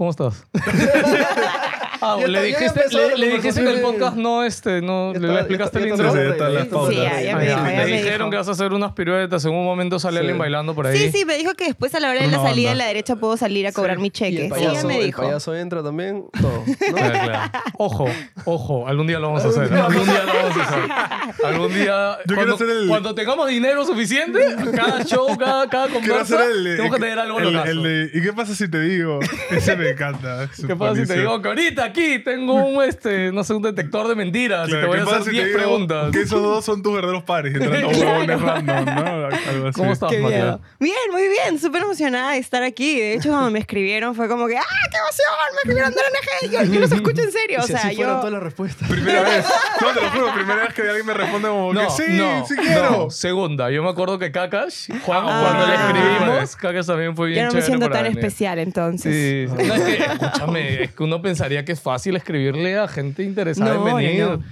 ¿Cómo estás? Ah, Ya le dijiste, le, le dijiste que el podcast no, este, no, le, le explicaste el intro. Sí, Sí, me me dijeron que vas a hacer unas piruetas. En un momento sale alguien Sí. bailando por ahí. Sí, sí, me dijo que después a la hora de la salida onda. de la derecha puedo salir a cobrar mi Y cheque. el Sí, ya payaso, me el dijo. payaso entra también, todo. ¿no? Claro, claro. Ojo, ojo, algún día lo vamos a hacer. Algún día lo vamos a hacer. Algún día. Yo quiero cuando, hacer el- cuando tengamos dinero suficiente, cada show, cada, cada Quiero conversa, hacer el, tenemos que tener algo el, locazo. el ¿Y qué pasa si te digo? Ese me encanta. ¿Qué pasa si te digo que ahorita aquí tengo un, este, no sé, un detector de mentiras y Claro, te voy a ¿qué pasa hacer si te 10 digo preguntas? Que esos dos son tus verdaderos pares. Entrando huevones random, ¿no? Algo así. ¿Cómo estás. Bien, muy bien, súper emocionada de estar aquí. De hecho, cuando me escribieron fue como que, ¡ah, qué emoción! Me escribieron de ONG. Yo, yo los escucho en serio. O si sea, así fueron yo. todas las respuestas. Primera vez. No, te lo juro. Primera vez que alguien me responde como No, que sí, no, sí quiero. no. Segunda, yo me acuerdo que Kakash, Juan, Ah. cuando le escribimos, Kakash también fue bien Ya no me chévere siento tan venir. especial entonces. Sí, sí. No, es que, escúchame, es que uno pensaría que es fácil escribirle a gente interesada No, en venir. no.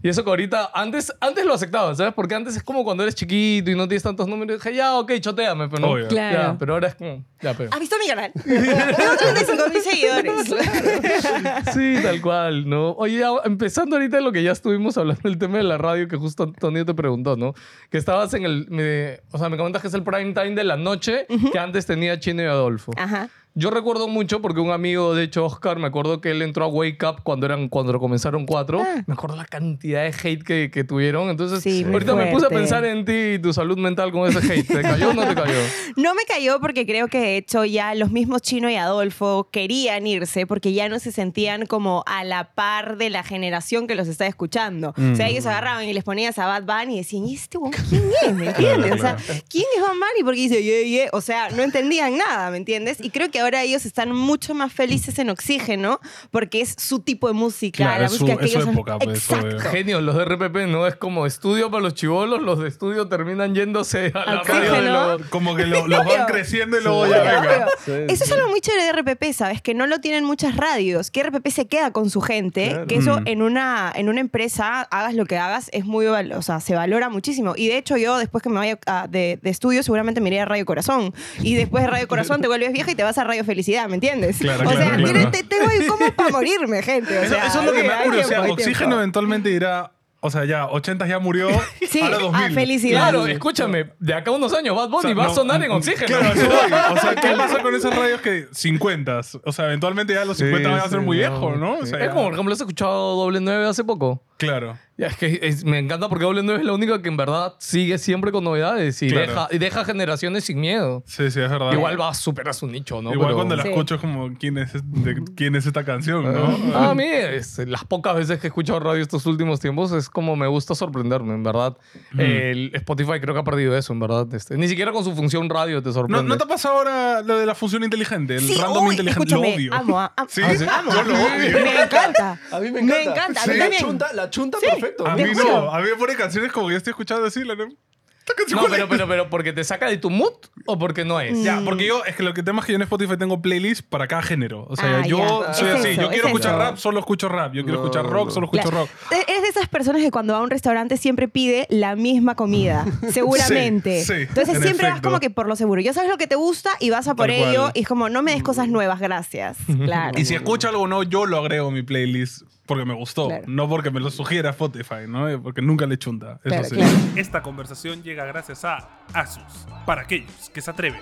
Y eso que ahorita, antes, antes lo aceptaba, ¿sabes? Porque antes es como cuando eres chiquito y no tienes tantos números. Dije, ya, ok, choteame, pero no. Obvio. Claro. Ya, pero ahora es como, ya, pero. ¿Has visto mi canal? Tengo 35 mil seguidores. Sí, tal cual, ¿no? Oye, ya, empezando ahorita en lo que ya estuvimos hablando del tema de la radio, que justo Antonio te preguntó, ¿no? Que estabas en el. me- o sea, me comentas que es el prime time de la noche que antes tenía Chino y Adolfo. Ajá. Yo recuerdo mucho porque un amigo, de hecho, Oscar, me acuerdo que él entró a Wake Up cuando, eran, cuando comenzaron cuatro. Ah. Me acuerdo la cantidad de hate que, que tuvieron. Entonces, Sí, ahorita me puse a pensar en ti y tu salud mental con ese hate. ¿Te cayó o no te cayó? No me cayó porque creo que de hecho ya los mismos Chino y Adolfo querían irse porque ya no se sentían como a la par de la generación que los está escuchando. O sea, ellos agarraban y les ponías a Bad Bunny y decían, ¿y este quién es? ¿Me entiendes? O sea, ¿quién es Bad Bunny? Porque dice, yeah, yeah. O sea, no entendían nada, ¿me entiendes? Y creo que ahora ellos están mucho más felices en Oxígeno porque es su tipo de música, Claro, la es su- música que es su ellos... época, pues, Exacto. obvio. Genio, los de RPP no es como estudio para los chivolos, los de estudio terminan yéndose a la Al radio de oxígeno. los... Como que lo- los van creciendo y luego ya venga. Sí, Eso es algo muy chévere de RPP, ¿sabes? Que no lo tienen muchas radios. Que RPP se queda con su gente. Claro. Que eso Mm. en, una, en una empresa, hagas lo que hagas, es muy... O sea, se valora muchísimo. Y de hecho yo, después que me vaya a- de, de estudio, seguramente me iré a Radio Corazón. Y después de Radio Corazón te vuelves vieja y te vas a Radio Felicidad, ¿me entiendes? Claro, o sea, claro, claro. tiene- te- tengo como para morirme, gente. O Eso, sea, eso es lo que me da curiosidad. tiempo, hay Oxígeno tiempo. eventualmente dirá, o sea, ya, 80 ya murió, Sí, ahora a 2000. felicidad. Claro, escúchame, de acá a unos años Bad Bunny O sea, va a no, sonar en oxígeno. Claro, eso voy. O sea, ¿qué pasa con esas radios que 50? O sea, eventualmente ya los 50 van a ser Sí, muy sí, viejos, ¿no? O sea, es ya- como, por ejemplo, has escuchado Doble 9 hace poco. Claro. Ya, es que es- me encanta porque Doble 9 es la única que en verdad sigue siempre con novedades y, Claro. deja, y deja generaciones sin miedo. Sí, sí, es verdad. Igual va a superar su nicho, ¿no? Igual Pero- cuando la Sí. escucho es como, ¿quién es, de- quién es esta canción, no? Ah, a mí, es- las pocas veces que he escuchado radio estos últimos tiempos, es como me gusta sorprenderme, en verdad. El Spotify creo que ha perdido eso, en verdad. Este, ni siquiera con su función radio te ¿No, sorprende. ¿No te ha pasado ahora lo de la función inteligente? El Sí, random uy, inteligente. Lo escúchame, odio. amo, a- amo. Sí, amo. Yo lo odio. Me encanta. A mí me encanta. Me encanta, a mí la también. chunta, la chunta Sí. perfecto. A mí no. A mí me pone canciones como que yo estoy escuchando así. La, ¿Esta canción No, cuál pero, es? pero, pero, ¿porque te saca de tu mood o porque no es? Ya, porque yo, es que lo que tema es que yo en Spotify tengo playlists para cada género. O sea, Ah, yo ya. soy Es así. eso, yo quiero es escuchar eso. rap, solo escucho rap. Yo quiero No, escuchar rock, no. solo escucho Claro. rock. E-, Eres de esas personas que cuando va a un restaurante siempre pide la misma comida, seguramente. Sí, sí, Entonces en siempre vas como que por lo seguro. Ya sabes lo que te gusta y vas a por Tal ello cual. y es como, no me des cosas nuevas, gracias. Claro. Y si escucho algo no, yo lo agrego a mi playlist porque me gustó. Claro. No porque me lo sugiera Spotify, ¿no? Porque nunca le chunta. Eso Claro, sí. claro. Esta conversación llega gracias a Asus, para aquellos que se atreven.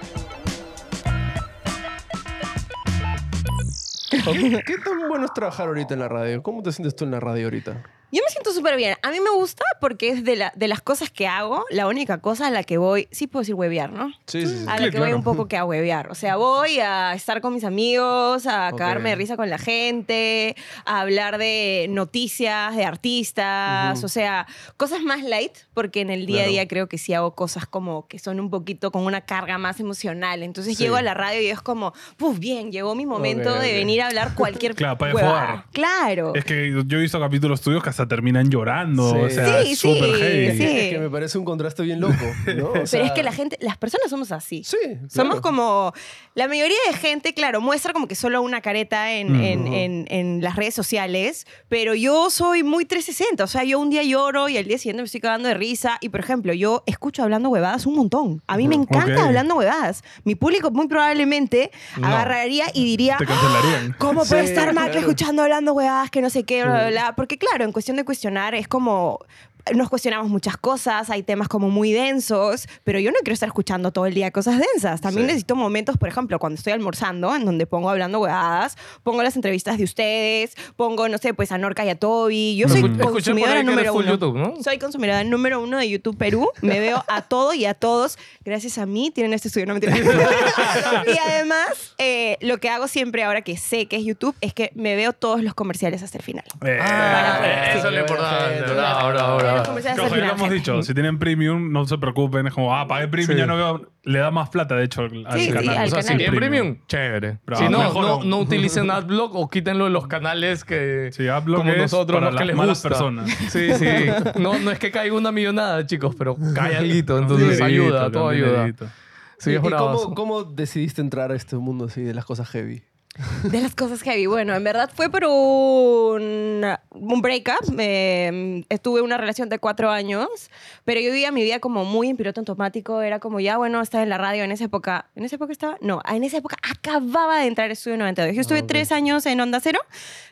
¿Qué, qué tan bueno es trabajar ahorita en la radio? ¿Cómo te sientes tú en la radio ahorita? Yo me siento súper bien. A mí me gusta porque es de, la- de las cosas que hago, la única cosa a la que voy, sí puedo decir huevear, ¿no? Sí, sí, sí. A la que voy un poco que a huevear. O sea, voy a estar con mis amigos, a Ok. cagarme de risa con la gente, a hablar de noticias, de artistas, o sea, cosas más light, porque en el día a día creo que sí hago cosas como que son un poquito con una carga más emocional. Entonces Sí. llego a la radio y es como, puf, bien, llegó mi momento de venir a hablar cualquier Claro, para. Claro. Es que yo he visto capítulos tuyos que hasta terminan llorando. Sí. O sea, Sí, es súper sí, heavy. sí. Es que me parece un contraste bien loco, ¿no? O Pero sea, es que la gente, las personas somos así. Sí, Somos claro. como. La mayoría de gente, claro, muestra como que solo una careta en, Mm. en- en- en las redes sociales, pero yo soy muy 360. O sea, yo un día lloro y al día siguiente me estoy cagando de risa. Y por ejemplo, yo escucho hablando huevadas un montón. A mí me encanta Ok. hablando huevadas. Mi público muy probablemente No. agarraría y diría. Te cancelarían. "Ah, ¿Cómo puede Sí, estar que claro. escuchando hablando huevadas que no sé qué, bla, bla, bla? Porque claro, en cuestión de cuestionar es como nos cuestionamos muchas cosas, hay temas como muy densos, pero yo no quiero estar escuchando todo el día cosas densas. También Sí. necesito momentos, por ejemplo, cuando estoy almorzando, en donde pongo hablando huevadas, pongo las entrevistas de ustedes, pongo, no sé, pues a Norca y a Toby. Yo soy consumidora número uno. YouTube, ¿no? Soy consumidora número uno de YouTube Perú. Me veo a todo y a todos. Gracias a mí tienen este estudio. No mentira. y además, eh, lo que hago siempre ahora que sé que es YouTube es que me veo todos los comerciales hasta el final. Eh, Ah, sí. eso es lo importante. Los comerciales ya lo final, hemos dicho, si tienen premium, no se preocupen. Es como, ah, pagué premium, Sí. ya no veo. Le da más plata, de hecho, al al Sí, canal. al O sea, canal. si tienen premium, chévere. Pero si no, mejor no, aún. no utilicen AdBlock o quítenlo de los canales que Sí, AdBlock como es nosotros, para no es que las les malas gusta. personas. Sí, sí. No, no es que caiga una millonada, chicos, pero cae algo. Entonces Sí, ayuda, todo ayuda. Sí, ¿Y, es y bravazo. cómo, cómo decidiste entrar a este mundo así de las cosas heavy? De las cosas heavy. Bueno, en verdad fue por un, un breakup. Eh, estuve en una relación de cuatro años, pero yo vivía mi vida como muy en piloto automático. Era como ya, bueno, estaba en la radio en esa época. ¿En esa época estaba? No, en esa época acababa de entrar Estudio 92. Yo estuve Ah, ok. tres años en Onda Cero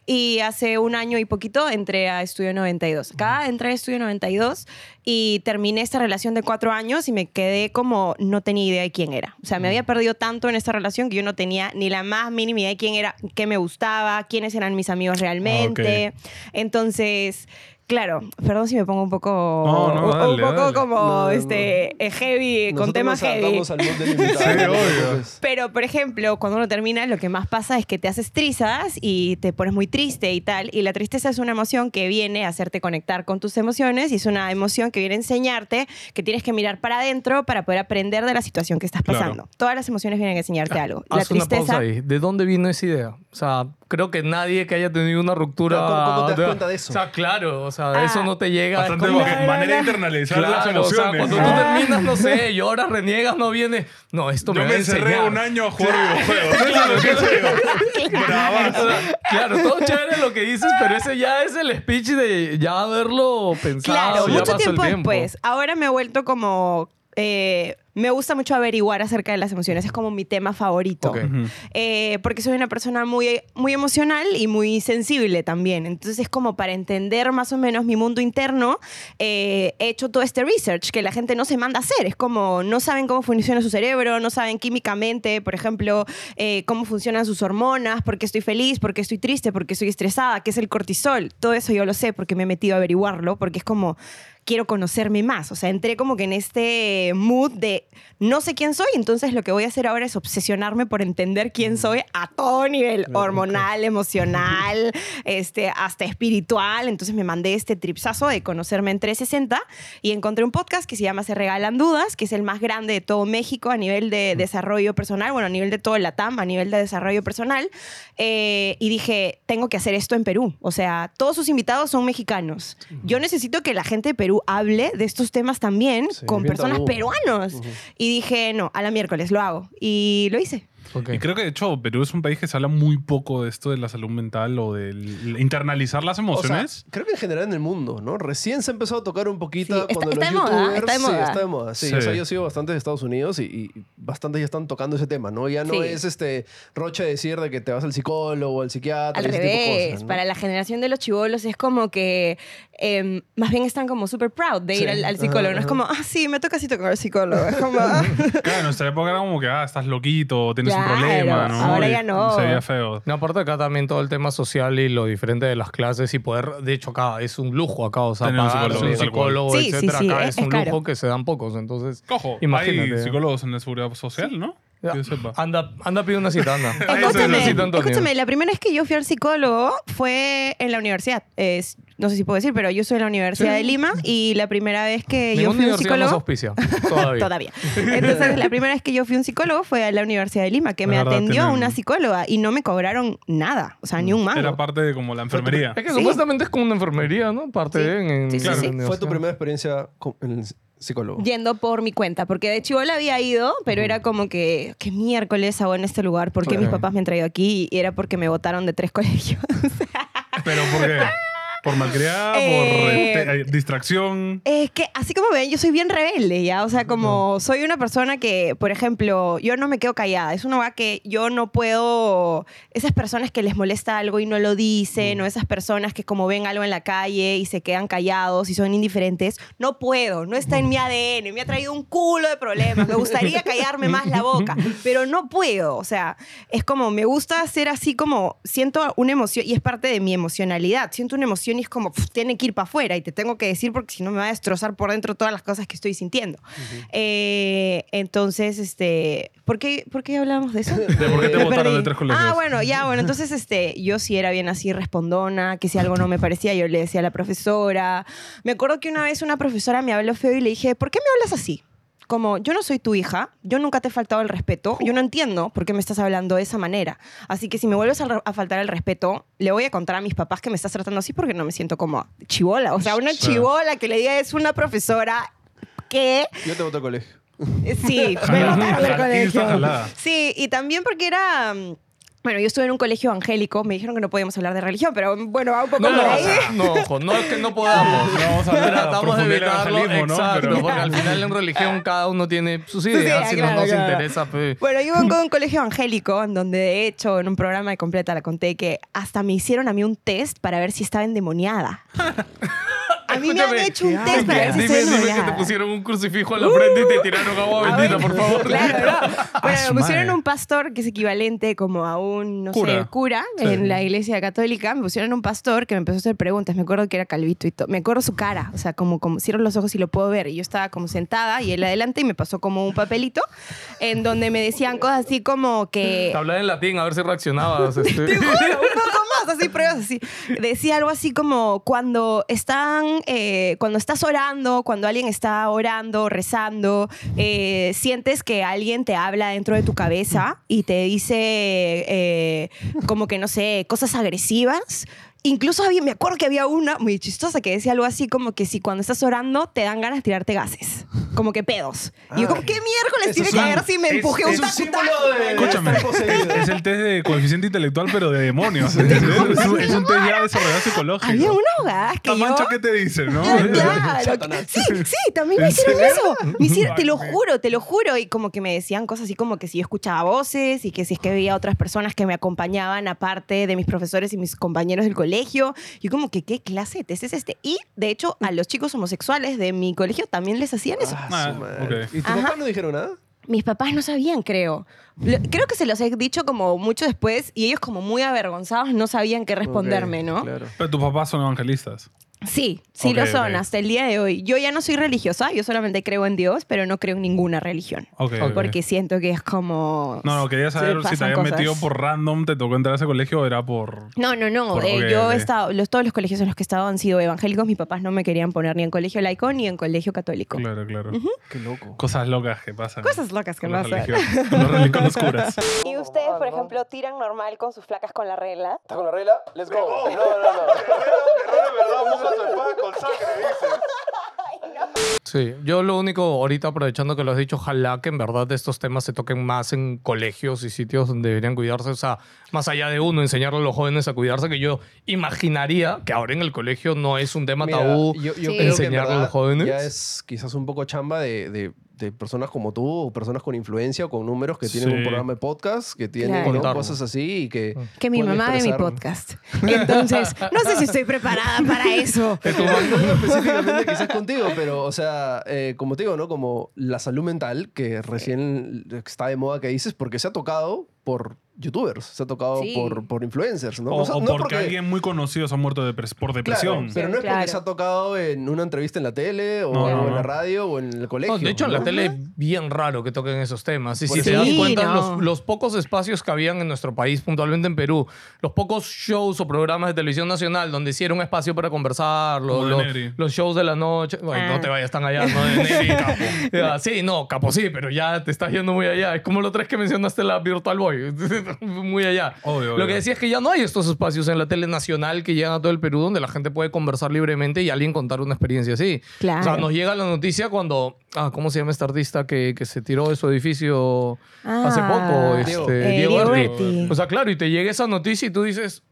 y hace un año y poquito entré a Estudio 92. Acá entré a Estudio 92 y terminé esta relación de cuatro años y me quedé como no tenía idea de quién era. O sea, me había perdido tanto en esta relación que yo no tenía ni la más mínima idea de quién era, qué me gustaba, quiénes eran mis amigos realmente. Entonces... Claro, perdón si me pongo un poco, No, no, un- dale, un poco dale. como No, este eh, heavy con temas heavy. al. Sí. Pero, por ejemplo, cuando uno termina, lo que más pasa es que te haces trizas y te pones muy triste y tal. Y la tristeza es una emoción que viene a hacerte conectar con tus emociones y es una emoción que viene a enseñarte que tienes que mirar para adentro para poder aprender de la situación que estás Claro. pasando. Todas las emociones vienen a enseñarte algo. La Haz una tristeza. pausa ahí. ¿De dónde vino esa idea? O sea, creo que nadie que haya tenido una ruptura... Claro, ¿cómo- cómo te das cuenta de eso? O sea, claro. O sea, Ah. eso no te llega... Bastante como- manera de internalizar las Claro, o sea, emociones. cuando tú terminas, no sé, lloras, reniegas, no viene... No, esto Yo me me encerré enseñar. un año a jugar videojuegos. Eso es lo que hice yo. Bravazo. O sea, Claro, todo chévere lo que dices, pero ese ya es el speech de ya haberlo pensado. Claro, ya mucho pasó tiempo, el tiempo después. Ahora me he vuelto como. Eh, me gusta mucho averiguar acerca de las emociones. Es como mi tema favorito. Eh, porque soy una persona muy, muy emocional y muy sensible también. Entonces es como para entender más o menos mi mundo interno, eh, he hecho todo este research que la gente no se manda a hacer. Es como no saben cómo funciona su cerebro, no saben químicamente, por ejemplo, eh, cómo funcionan sus hormonas, por qué estoy feliz, por qué estoy triste, por qué estoy estresada, qué es el cortisol. Todo eso yo lo sé porque me he metido a averiguarlo, porque es como quiero conocerme más. O sea, entré como que en este mood de no sé quién soy, entonces lo que voy a hacer ahora es obsesionarme por entender quién soy a todo nivel, hormonal, emocional, este, hasta espiritual. Entonces me mandé este tripsazo de conocerme en 360 y encontré un podcast que se llama Se Regalan Dudas, que es el más grande de todo México a nivel de desarrollo personal, bueno, a nivel de todo la TAM, a nivel de desarrollo personal. Eh, y dije, tengo que hacer esto en Perú. O sea, todos sus invitados son mexicanos. Yo necesito que la gente de Perú hable de estos temas también Sí, con personas tabú. peruanos. Y dije, no, a la miércoles lo hago. Y lo hice. Y creo que de hecho Perú es un país que se habla muy poco de esto de la salud mental o de internalizar las O sea, emociones. creo que en general en el mundo, ¿no? Recién se empezó a tocar un poquito Sí, está- cuando está los de moda, youtubers... está de Sí, moda. está de moda. Sí, Sí. O sea, yo sigo bastante de Estados Unidos y, y bastantes ya están tocando ese tema, ¿no? Ya no Sí. es este roche decir de que te vas al psicólogo o al psiquiatra. Al ese tipo de revés, cosas, ¿no? para la generación de los chivolos es como que em, más bien están como super proud de ir Sí. al, al psicólogo. Ajá, no es como, ah, sí, me toca cita con el psicólogo. Es como, ah. Claro, en nuestra época era como que, ah, estás loquito, tienes Claro, un problema, ¿no? ahora ya no. Se veía feo. No, aparte acá también todo el tema social y lo diferente de las clases y poder, de hecho acá es un lujo acá, o sea, Tener un pagar psicólogo, un tal cual. psicólogo, Sí, sí, etcétera, sí, acá es- es, es un caro. lujo que se dan pocos, entonces Cojo, imagínate. hay psicólogos en la seguridad social, ¿no? Ya, Que yo sepa. Anda, anda, pide una cita, anda. Es Escúchame, la primera vez que yo fui al psicólogo fue en la universidad. Es- no sé si puedo decir, pero yo soy en la Universidad de Lima y la primera vez que yo fui a un nos psicólogo... auspicia. Todavía. Todavía. Entonces, la primera vez que yo fui a un psicólogo fue a la Universidad de Lima, que La me verdad, atendió tienen- una psicóloga y no me cobraron nada, o sea, ni un mango. Era parte de como la enfermería. Es que Sí. supuestamente es como una enfermería, ¿no? Parte Sí. de en, en Sí, sí, la sí. Fue tu primera experiencia con- en el psicólogo. Yendo por mi cuenta, porque de chivola había ido, pero era como que, ¿qué miércoles hago en este lugar? ¿Por qué mis papás me han traído aquí? Y era porque me votaron de tres colegios. Pero ¿por qué? ¿Por malcriada? Eh, ¿Por eh, distracción? Es que, así como ven, yo soy bien rebelde, ¿ya? O sea, como soy una persona que, por ejemplo, yo no me quedo callada. Es una va que yo no puedo... Esas personas que les molesta algo y no lo dicen, o esas personas que como ven algo en la calle y se quedan callados y son indiferentes, no puedo. No está en mi ADN. Me ha traído un culo de problemas. Me gustaría callarme más la boca, pero no puedo. O sea, es como, me gusta ser así como, siento una emoción, y es parte de mi emocionalidad. Siento una emoción y es como, tiene que ir para afuera y te tengo que decir porque si no me va a destrozar por dentro todas las cosas que estoy sintiendo. Eh, entonces, este, ¿por qué, ¿por qué hablamos de eso? ¿De por qué te votaron de tres colegios? Ah, bueno, ya, bueno, entonces este, yo sí era bien así respondona, que si algo no me parecía, yo le decía a la profesora. Me acuerdo que una vez una profesora me habló feo y le dije, ¿por qué me hablas así? Como, yo no soy tu hija, yo nunca te he faltado el respeto, yo no entiendo por qué me estás hablando de esa manera. Así que si me vuelves a, faltar el respeto, le voy a contar a mis papás que me estás tratando así porque no me siento como chivola. O sea, una chivola que le diga es una profesora que Yo te voté al colegio. Sí, me botaron del colegio. Sí, y también porque era... Bueno, yo estuve en un colegio evangélico, me dijeron que no podíamos hablar de religión, pero bueno, va un poco No, por o ahí. sea, no, ojo, no es que no podamos. No vamos a hablar a Tratamos de evitarlo, exacto, Pero- porque al final en religión cada uno tiene sus ideas, ideas, si no nos claro. interesa, pues. Bueno, yo iba a un colegio evangélico, en donde de hecho en un programa de completa la conté que hasta me hicieron a mí un test para ver si estaba endemoniada. A mí me han hecho un test para ver si Dime, estoy dime que te pusieron un crucifijo en la frente y te tiraron agua Ah, bendita, por favor. Claro, no. Bueno, su me pusieron madre. un pastor que es equivalente como a un, no Cura. sé, cura Sí. en la iglesia católica. Me pusieron un pastor que me empezó a hacer preguntas. Me acuerdo que era calvito y todo. Me acuerdo su cara, o sea, como, como cierro los ojos y lo puedo ver. Y yo estaba como sentada y él adelante y me pasó como un papelito en donde me decían cosas así como que... Te hablaba en latín, a ver si reaccionabas. este. Te juro, un poco así pruebas así. Decía algo así como cuando están, eh, cuando estás orando, cuando alguien está orando, rezando, eh, sientes que alguien te habla dentro de tu cabeza y te dice eh, como que no sé, cosas agresivas. Incluso había, me acuerdo que había una muy chistosa que decía algo así como que si cuando estás orando te dan ganas de tirarte gases, como que pedos. y yo como, ¿qué miércoles tiene que ver si me es- empujé un de- Escúchame, es el test de coeficiente intelectual, pero de demonios. Es un, es un test ya desarrollado psicológico. Había una abogada que yo... ¿qué te dice, no? Claro. Sí, sí, también me ¿En hicieron serio? eso. Me hicieron- te lo juro, te lo juro. Y como que me decían cosas así como que si yo escuchaba voces y que si es que veía otras personas que me acompañaban aparte de mis profesores y mis compañeros del colegio. Yo como que, ¿qué clase de test es este? Y, de hecho, a los chicos homosexuales de mi colegio también les hacían eso. Ah, Ah, su madre. ok. ¿Y tu Ajá. papá no dijeron nada? Mis papás no sabían, creo. Lo- Creo que se los he dicho como mucho después y ellos como muy avergonzados no sabían qué responderme, ¿no? Claro. Pero tus papás son evangelistas. Sí, sí Ok, lo son ok. hasta el día de hoy. Yo ya no soy religiosa, yo solamente creo en Dios, pero no creo en ninguna religión. Ok, ok. Porque siento que es como... No, no, quería saber si te habían cosas. metido por random, te tocó entrar a ese colegio o era por... No, no, no. Por- eh, yo he estado, los, todos los colegios en los que he estado han sido evangélicos. Mis papás no me querían poner ni en colegio laico ni en colegio católico. Claro, claro. Qué loco. Cosas locas que pasan. Cosas locas que pasan. los, con los curas. ¿Y ustedes, por ejemplo, tiran normal con sus flacas con la regla? ¿Estás con la regla? Let's go. No, no, no. Sí, yo lo único, ahorita aprovechando que lo has dicho, ojalá que en verdad estos temas se toquen más en colegios y sitios donde deberían cuidarse. O sea, más allá de uno, enseñarle a los jóvenes a cuidarse, que yo imaginaría que ahora en el colegio no es un tema Mira, tabú yo, Sí. enseñarle a los jóvenes. Ya es quizás un poco chamba de, de- de personas como tú, o personas con influencia o con números que tienen Sí. un programa de podcast, que tienen Claro. ¿no? Contarlo. cosas así y que. Que mi mamá ve mi expresar- podcast. Entonces, no sé si estoy preparada para eso. No, no digo específicamente quizás contigo, pero, o sea, eh, como te digo, ¿no? Como la salud mental, que recién está de moda que dices, porque se ha tocado por youtubers, se ha tocado Sí. por, por influencers, ¿no? O, O sea, o no porque, alguien muy conocido se ha muerto de pres- por Claro, depresión. pero no es Claro. porque se ha tocado en una entrevista en la tele o, No, no, o en no. la radio o en el colegio. No, de hecho, en la ¿no? tele bien raro que toquen esos temas. Y Por si eso- te das cuenta, no. los, los pocos espacios que habían en nuestro país, puntualmente en Perú, los pocos shows o programas de televisión nacional donde un espacio para conversar, los, los, los shows de la noche. Ay, Ah. No te vayas tan allá, no de Neri, capo. Sí, no, capo sí, pero ya te estás yendo muy allá. Es como lo tres que mencionaste la Virtual Boy. muy allá. Obvio, Lo obvio. que decía es que ya no hay estos espacios en la tele nacional que llegan a todo el Perú donde la gente puede conversar libremente y alguien contar una experiencia así. Claro. O sea, nos llega la noticia cuando. Ah, ¿cómo se llama este artista que, que se tiró de su edificio hace Ah, poco? Este, Diego. Eh, Diego Diego. O sea, claro, y te llega esa noticia y tú dices.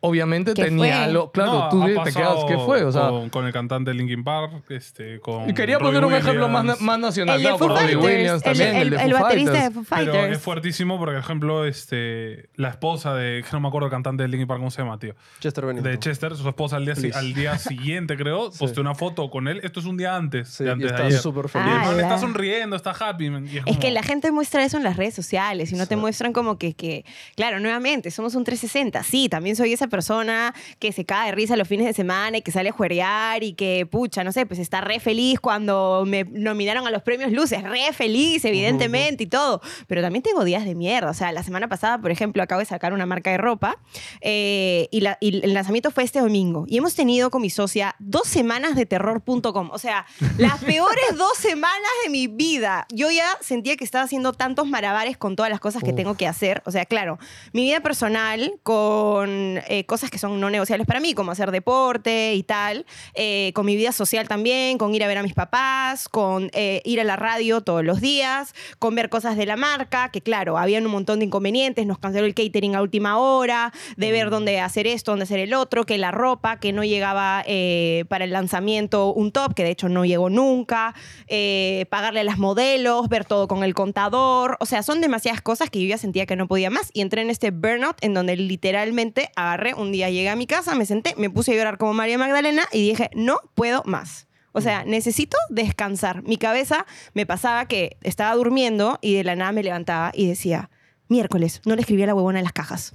Obviamente ¿Qué tenía fue? algo. Claro, No, tú te quedas. ¿Qué fue? O sea. con, con el cantante de Linkin Park, este, con y quería poner un ejemplo más, más nacional. El de claro, Foo con Robbie Fighters, Williams el- también, el, el, de el Foo baterista de Fighters. Foo Pero es fuertísimo porque, por ejemplo, este, la esposa de, que no me acuerdo el cantante de Linkin Park, ¿cómo se llama, tío? Chester Bennington. De Chester, su esposa al día, al día siguiente, creo, posteó una foto con él. Esto es un día antes, Sí, de y antes de está ayer. súper feliz. man está sonriendo, está happy. man, y Es como- que la gente muestra eso en las redes sociales y no te muestran como que, que, claro, nuevamente, somos un 360. Sí, también soy esa persona que se cae de risa los fines de semana y que sale a juerear y que, pucha, no sé, pues está re feliz cuando me nominaron a los premios Luces, re feliz, evidentemente, y todo. Pero también tengo días de mierda. O sea, la semana pasada, por ejemplo, acabo de sacar una marca de ropa eh, y, la- y el lanzamiento fue este domingo. Y hemos tenido con mi socia dos semanas de terror.com. O sea, las peores dos semanas de mi vida. Yo ya sentía que estaba haciendo tantos malabares con todas las cosas que Uf. tengo que hacer. O sea, claro, mi vida personal con eh, cosas que son no negociables para mí, como hacer deporte y tal, eh, con mi vida social también, con ir a ver a mis papás, con eh, ir a la radio todos los días, con ver cosas de la marca, que claro, habían un montón de inconvenientes, nos canceló el catering a última hora, de ver dónde hacer esto, dónde hacer el otro, que la ropa, que no llegaba para el lanzamiento un top, que de hecho no llegó nunca, pagarle a las modelos, ver todo con el contador, o sea, son demasiadas cosas que yo ya sentía que no podía más y entré en este burnout en donde literalmente agarré, un día llegué a mi casa, me senté, me puse a llorar como María Magdalena y dije, no puedo más. O sea, necesito descansar. Mi cabeza me pasaba que estaba durmiendo y de la nada me levantaba y decía, miércoles, no le escribí a la huevona en las cajas.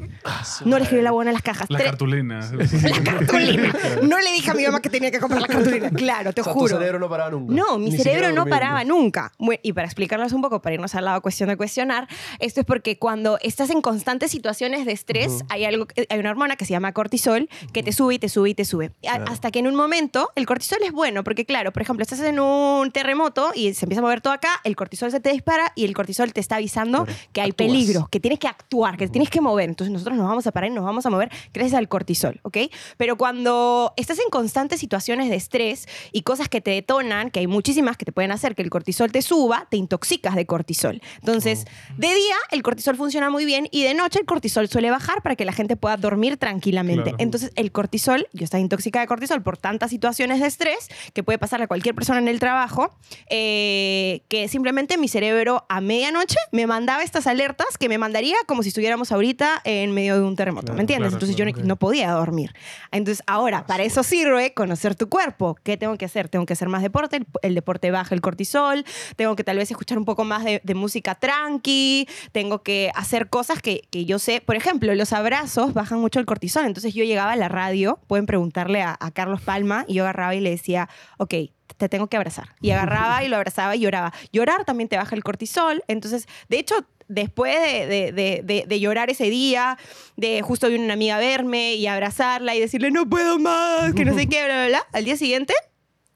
No le escribí a la huevona en las cajas. La Tre- cartulina. la cartulina. No le dije a mi mamá que tenía que comprar la cartulina. Claro, te O sea, tu juro. cerebro no paraba nunca. No, mi Ni cerebro siquiera no durmiendo. paraba nunca. Bueno, y para explicarles un poco, para irnos al lado cuestión de cuestionar, esto es porque cuando estás en constantes situaciones de estrés, hay, algo, hay una hormona que se llama cortisol que te sube y te sube y te sube. A-. Hasta que en un momento el cortisol es bueno, porque claro, por ejemplo, estás en un terremoto y se empieza a mover todo acá, el cortisol se te dispara y el cortisol te está avisando Claro. que hay Actúas. peligro, que tienes que actuar, que tienes que mover. Entonces nosotros nos vamos a parar y nos vamos a mover gracias al cortisol, ¿ok? Pero cuando estás en constantes situaciones de estrés y cosas que te detonan, que hay muchísimas que te pueden hacer que el cortisol te suba, te intoxicas de cortisol. Entonces, de día el cortisol funciona muy bien y de noche el cortisol suele bajar para que la gente pueda dormir tranquilamente. Claro. Entonces, el cortisol, yo estaba intoxicada de cortisol por tantas situaciones de estrés que puede pasarle a cualquier persona en el trabajo, eh, que simplemente mi cerebro a medianoche me mandaba estas alertas que me mandaría como si estuviéramos ahorita en medio de un terremoto, Claro, ¿me entiendes? claro, Entonces claro, yo no, podía dormir. Entonces ahora, para eso sirve conocer tu cuerpo. ¿Qué tengo que hacer? Tengo que hacer más deporte, el, el deporte baja el cortisol, tengo que tal vez escuchar un poco más de, de música tranqui, tengo que hacer cosas que, que yo sé, por ejemplo, los abrazos bajan mucho el cortisol, entonces yo llegaba a la radio, pueden preguntarle a, a Carlos Palma, y yo agarraba y le decía, ok, te tengo que abrazar. Y agarraba y lo abrazaba y lloraba. Llorar también te baja el cortisol. Entonces, de hecho, después de, de- de- de- llorar ese día, de justo vino una amiga a verme y abrazarla y decirle, no puedo más, que no sé qué, bla, bla, bla, al día siguiente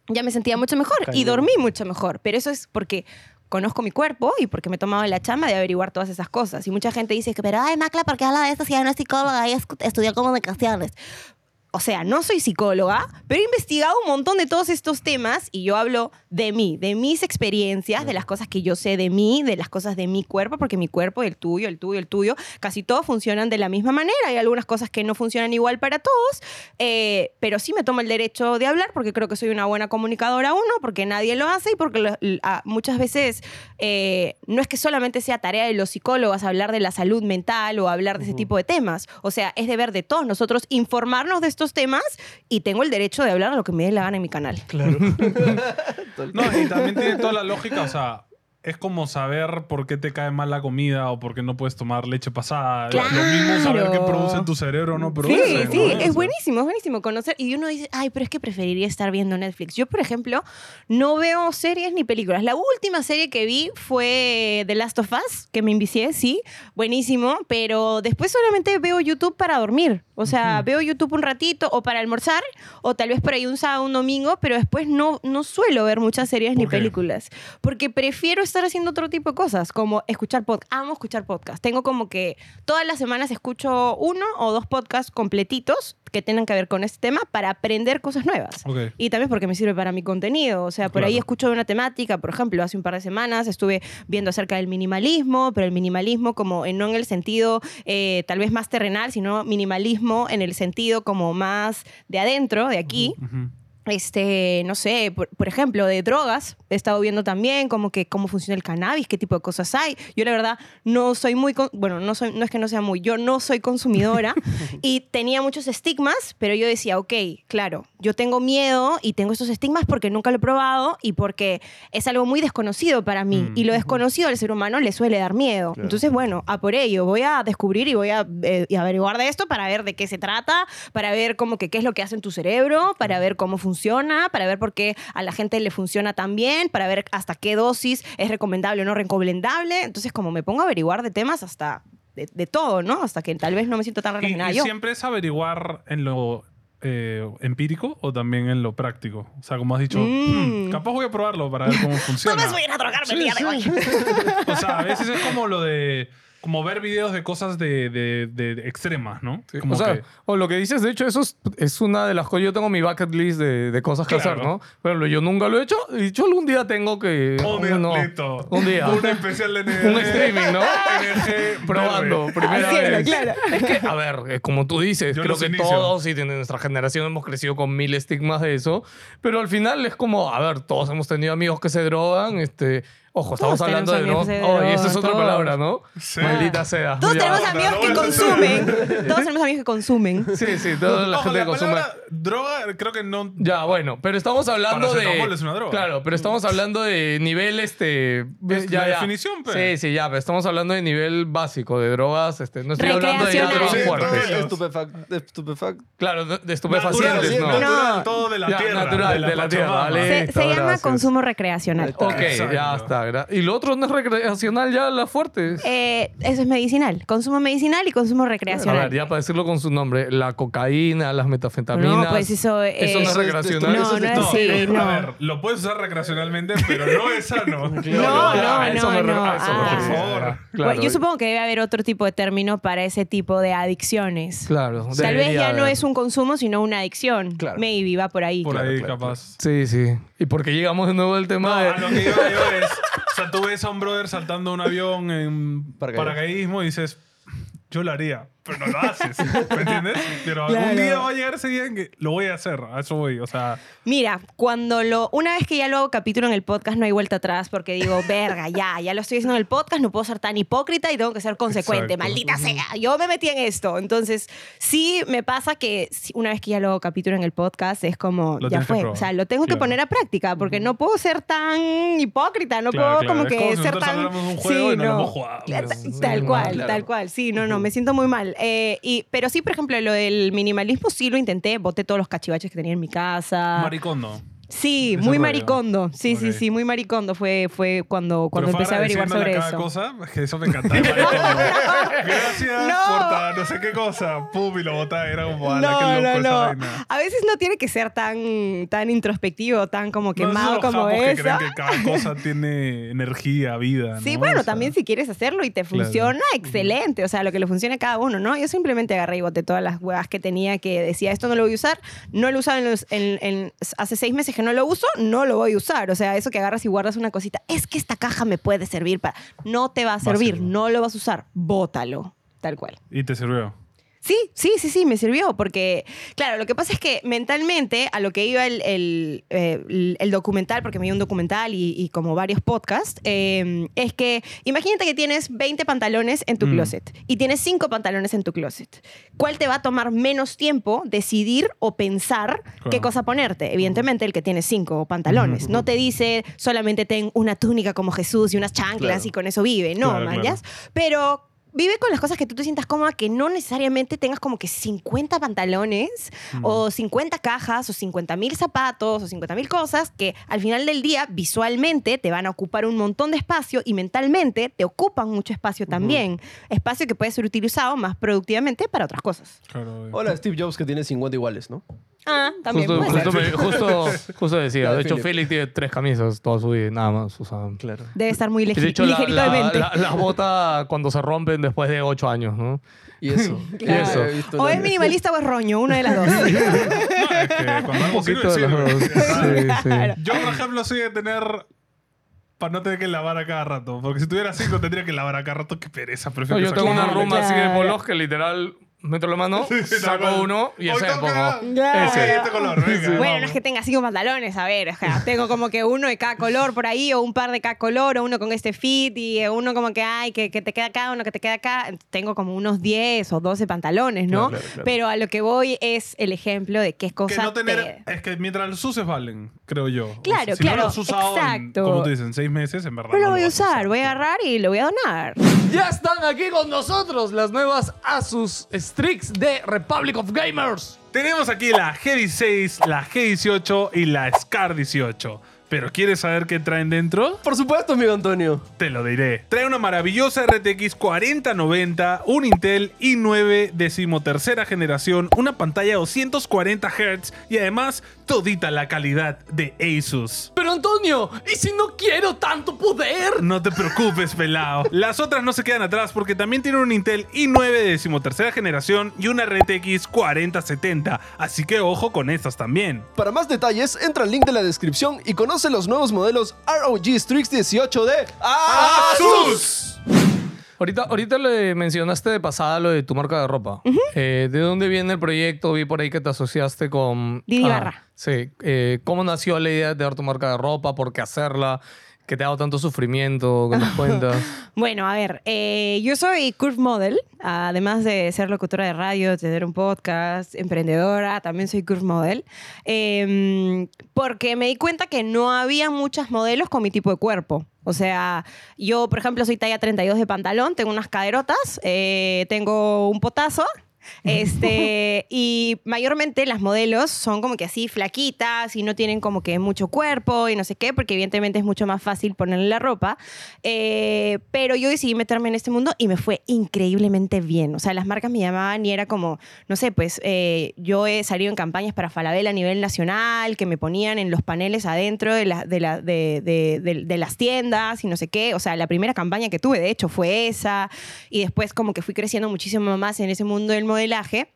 ya me sentía mucho mejor y Cañón. dormí mucho mejor. Pero eso es porque conozco mi cuerpo y porque me he tomado la chamba de averiguar todas esas cosas. Y mucha gente dice que, pero, ay, Macla, ¿por qué habla de esto si no es psicóloga? Escu- estudió comunicaciones. O sea, no soy psicóloga, pero he investigado un montón de todos estos temas y yo hablo de mí, de mis experiencias, de las cosas que yo sé de mí, de las cosas de mi cuerpo, porque mi cuerpo, el tuyo, el tuyo, el tuyo, casi todos funcionan de la misma manera. Hay algunas cosas que no funcionan igual para todos, eh, pero sí me tomo el derecho de hablar porque creo que soy una buena comunicadora, uno, porque nadie lo hace y porque lo- l- a- muchas veces eh, no es que solamente sea tarea de los psicólogos hablar de la salud mental o hablar de ese tipo de temas. O sea, es deber de todos nosotros informarnos de estos temas y tengo el derecho de hablar lo que me dé la gana en mi canal. Claro. No, y también tiene toda la lógica, o sea, es como saber por qué te cae mal la comida o por qué no puedes tomar leche pasada. Claro. Lo mismo saber qué produce tu cerebro o no Sí, produce. sí, ¿no? es buenísimo, es buenísimo conocer. Y uno dice, ay, pero es que preferiría estar viendo Netflix. Yo, por ejemplo, no veo series ni películas. La última serie que vi fue The Last of Us, que me envicié, sí, buenísimo, pero después solamente veo YouTube para dormir. O sea, veo YouTube un ratito o para almorzar, o tal vez por ahí un sábado, un domingo, pero después no, no suelo ver muchas series ni ¿Por qué? películas. Porque prefiero estar haciendo otro tipo de cosas, como escuchar podcast. Amo escuchar podcast. Tengo como que todas las semanas escucho uno o dos podcasts completitos que tengan que ver con este tema para aprender cosas nuevas. Ok. Y también porque me sirve para mi contenido. O sea, por ahí Claro. escucho de una temática, por ejemplo, hace un par de semanas estuve viendo acerca del minimalismo, pero el minimalismo como en- no en el sentido eh, tal vez más terrenal, sino minimalismo en el sentido como más de adentro, de aquí Ujú. Este, no sé, por, por ejemplo, de drogas, he estado viendo también como que cómo funciona el cannabis, qué tipo de cosas hay. Yo la verdad no soy muy, bueno, no, soy, no es que no sea muy, yo no soy consumidora y tenía muchos estigmas, pero yo decía, ok, claro, yo tengo miedo y tengo estos estigmas porque nunca lo he probado y porque es algo muy desconocido para mí Mm. y lo desconocido al ser humano le suele dar miedo. Claro. Entonces, bueno, a por ello, voy a descubrir y voy a eh, y averiguar de esto para ver de qué se trata, para ver como que qué es lo que hace en tu cerebro, para ver cómo funciona, para ver por qué a la gente le funciona tan bien, para ver hasta qué dosis es recomendable o no recomendable. Entonces, como me pongo a averiguar de temas hasta de, de todo, ¿no? Hasta que tal vez no me siento tan Y, relacionada y yo. siempre es averiguar en lo eh, empírico o también en lo práctico. O sea, como has dicho, Mm. "Hmm, capaz voy a probarlo para ver cómo funciona. No me voy a ir a drogarme el día de hoy. O sea, a veces es como lo de. Como ver videos de cosas de, de- de extremas, ¿no? Sí, Como o sea, que- o lo que dices, de hecho, eso es, es una de las cosas. Yo tengo mi bucket list de, de cosas que Claro. hacer, ¿no? Pero yo nunca lo he hecho. Y yo algún día tengo que. Un día, no, listo. Un día. Un especial de NG. Un streaming, ¿no? NG Probando, primera Haciendo, vez. claro. Es que, a ver, eh, como tú dices, Yo creo que inicio. todos y de nuestra generación hemos crecido con mil estigmas de eso. Pero al final es como, a ver, todos hemos tenido amigos que se drogan. Este, ojo, estamos Todos hablando de se Oh, y esa es otra todos. palabra, ¿no? Sí. Maldita sea. Todos tenemos amigos que consumen. Todos tenemos amigos que consumen. Sí, sí, toda la Ojo, gente la que consume. droga creo que no... Ya, bueno, pero estamos hablando de. Es una droga. Claro, pero estamos hablando de nivel este. Es ya, la ya. definición, pe. Sí, sí, ya, pero estamos hablando de nivel básico de drogas. Este, no estoy hablando de ya drogas Sí, fuertes. Estupefac- estupefac- Claro, de, de Natural, estupefacientes, sí, ¿no? natural, No. todo de la Ya, tierra. natural, de la tierra, Pachamama. vale. Se, se llama gracias. consumo recreacional. Ok, ya está. Y lo otro no es recreacional, ya las fuertes. Eh, eso es medicinal. Consumo medicinal y consumo A recreacional. ver, ya para decirlo con su nombre, la cocaína, las metafetaminas. No, pues eso, Eso no es recreacional. no, eso es no es esto. así. no. A ver, lo puedes usar recreacionalmente, pero no es sano. No, a no, no, a ah. Por favor. Claro. Bueno, yo supongo que debe haber otro tipo de término para ese tipo de adicciones. Claro. Tal vez ya no es un consumo, sino una adicción. Claro. Maybe va por ahí. Por Claro, ahí, claro, capaz. Sí, sí. Y porque llegamos de nuevo al tema No, de... a lo que iba yo es. O sea, tú ves a un brother saltando un avión en paracaidismo y dices, yo lo haría, pero no lo haces. ¿Me entiendes? Pero algún día va a llegar ese día en que lo voy a hacer. A eso voy. O sea, Mira, cuando lo. Una vez que ya lo hago capítulo en el podcast, no hay vuelta atrás porque digo, verga, ya, ya lo estoy haciendo en el podcast, no puedo ser tan hipócrita y tengo que ser consecuente. Exacto. Maldita sea, yo me metí en esto. Entonces, sí me pasa que una vez que ya lo hago capítulo en el podcast, es como, Lo ya fue. O sea, lo tengo que poner a práctica porque no puedo ser tan hipócrita, no Claro, puedo claro. como Es que como si ser tan. un juego y no lo hemos jugado. Tal- Sí, Tal no, cual, claro. tal cual. Sí, no, no, me siento muy mal. Eh, y, pero sí, por ejemplo, lo del minimalismo sí lo intenté, boté todos los cachivaches que tenía en mi casa. maricondo. Sí, muy rollo. maricondo. Sí, sí, sí, muy maricondo fue, fue cuando, cuando Pero empecé a averiguar sobre agradeciéndole a eso. cada cosa, que eso me encantaba. Gracias No. por no sé qué cosa. Pum, y lo botaba. Era como, ala, No, loco no, no. A veces no tiene que ser tan, tan introspectivo, tan como No, quemado los como japos que eso. creen que cada cosa tiene energía, vida. Sí, ¿no? bueno, O sea, también si quieres hacerlo y te funciona, excelente. O sea, lo que le funcione a cada uno, ¿no? Yo simplemente agarré y boté todas las huevas que tenía que decía, esto no lo voy a usar. No lo usado en los- en- en- hace seis meses que no lo uso, no lo voy a usar. O sea, eso que agarras y guardas una cosita, es que esta caja me puede servir para... No te va a servir, no lo vas a usar, bótalo. Tal cual. Y te sirvió. Sí, sí, sí, sí, me sirvió porque, claro, lo que pasa es que mentalmente a lo que iba el, el, eh, el- el documental, porque me dio un documental y, y como varios podcasts, eh, es que imagínate que tienes 20 pantalones en tu Mm. closet y tienes 5 pantalones en tu closet. ¿Cuál te va a tomar menos tiempo decidir o pensar qué cosa ponerte? Evidentemente el que tiene 5 pantalones. No te dice solamente ten una túnica como Jesús y unas chanclas Claro. y con eso vive, no, Claro, claro. ¿mayas? Pero vive con las cosas que tú te sientas cómoda, que no necesariamente tengas como que 50 pantalones o 50 cajas o 50 mil zapatos o 50 mil cosas que al final del día visualmente te van a ocupar un montón de espacio y mentalmente te ocupan mucho espacio también. Espacio que puede ser utilizado más productivamente para otras cosas. Claro. Hola, Steve Jobs, que tiene 50 iguales, ¿no? Ah, también. Justo, puede ser. justo, me- justo, justo decía. La De de hecho, Philip. Felix tiene tres camisas toda su vida, nada más. O sea, Claro. Debe estar muy Y legi- de hecho, la, ligerito la- de mente. la- las bota cuando se rompen después de ocho años, ¿no? Y eso. Claro. eso. He visto O es minimalista o es roño, una de las dos. No, es que cuando Un algo poquito sirve, de los dos. sirve. Sí, sí. Yo, por ejemplo, soy de tener. Para no tener que lavar a cada rato. Porque si tuviera cinco, tendría que lavar a cada rato. Qué pereza. No, Prefiero yo que tengo saque una rumba así de Claro. polos que literal meto la mano, Sí, sí, saco uno y ese que pongo. Ese, este color, venga. Bueno, vamos. no es que tenga cinco pantalones, a ver, o sea, tengo como que uno de cada color por ahí, o un par de cada color, o uno con este fit, y uno como que, ay, que, que te queda acá, uno que te queda acá. Tengo como unos 10 o 12 pantalones, ¿no? Claro, claro, claro. Pero a lo que voy es el ejemplo de qué Que cosa no tener. te- Es que mientras los uses valen, creo yo. O Claro, sea, si claro, no los has usado, en, exacto. como tú dices, en seis meses, en verdad. No lo no voy a usar, voy a agarrar y lo voy a donar. Ya están aquí con nosotros las nuevas Asus Strix de Republic of Gamers. Tenemos aquí la G16, la G18 y la SCAR 18. Pero ¿quieres saber qué traen dentro? Por supuesto, amigo Antonio. Te lo diré. Trae una maravillosa RTX 4090, un Intel i9 decimotercera generación, una pantalla 240 Hz y además todita la calidad de Asus. Pero Antonio, ¿y si no quiero tanto poder? No te preocupes, pelado. Las otras no se quedan atrás porque también tienen un Intel i9 de decimotercera generación y una RTX 4070. Así que ojo con estas también. Para más detalles, entra al link de la descripción y conoce los nuevos modelos ROG Strix 18 de ASUS. Ahorita, ahorita le mencionaste de pasada lo de tu marca de ropa. Eh, ¿De dónde viene el proyecto? Vi por ahí que te asociaste con... Didi Ah, Barra. Sí. Eh, ¿Cómo nació la idea de dar tu marca de ropa? ¿Por qué hacerla? ¿Qué te ha dado tanto sufrimiento? ¿Qué nos cuentas? Bueno, a ver, eh, yo soy Curve Model, además de ser locutora de radio, tener un podcast, emprendedora, también soy Curve Model, eh, porque me di cuenta que no había muchos modelos con mi tipo de cuerpo. O sea, yo, por ejemplo, soy talla 32 de pantalón, tengo unas caderotas, eh, tengo un potazo. Este, y mayormente las modelos son como que así flaquitas y no tienen como que mucho cuerpo y no sé qué, porque evidentemente es mucho más fácil ponerle la ropa. Eh, pero yo decidí meterme en este mundo y me fue increíblemente bien. O sea, las marcas me llamaban y era como, no sé, pues eh, yo he salido en campañas para Falabella a nivel nacional, que me ponían en los paneles adentro de, la- de, la- de- de- las tiendas y no sé qué. O sea, la primera campaña que tuve, de hecho, fue esa. Y después como que fui creciendo muchísimo más en ese mundo del modelaje.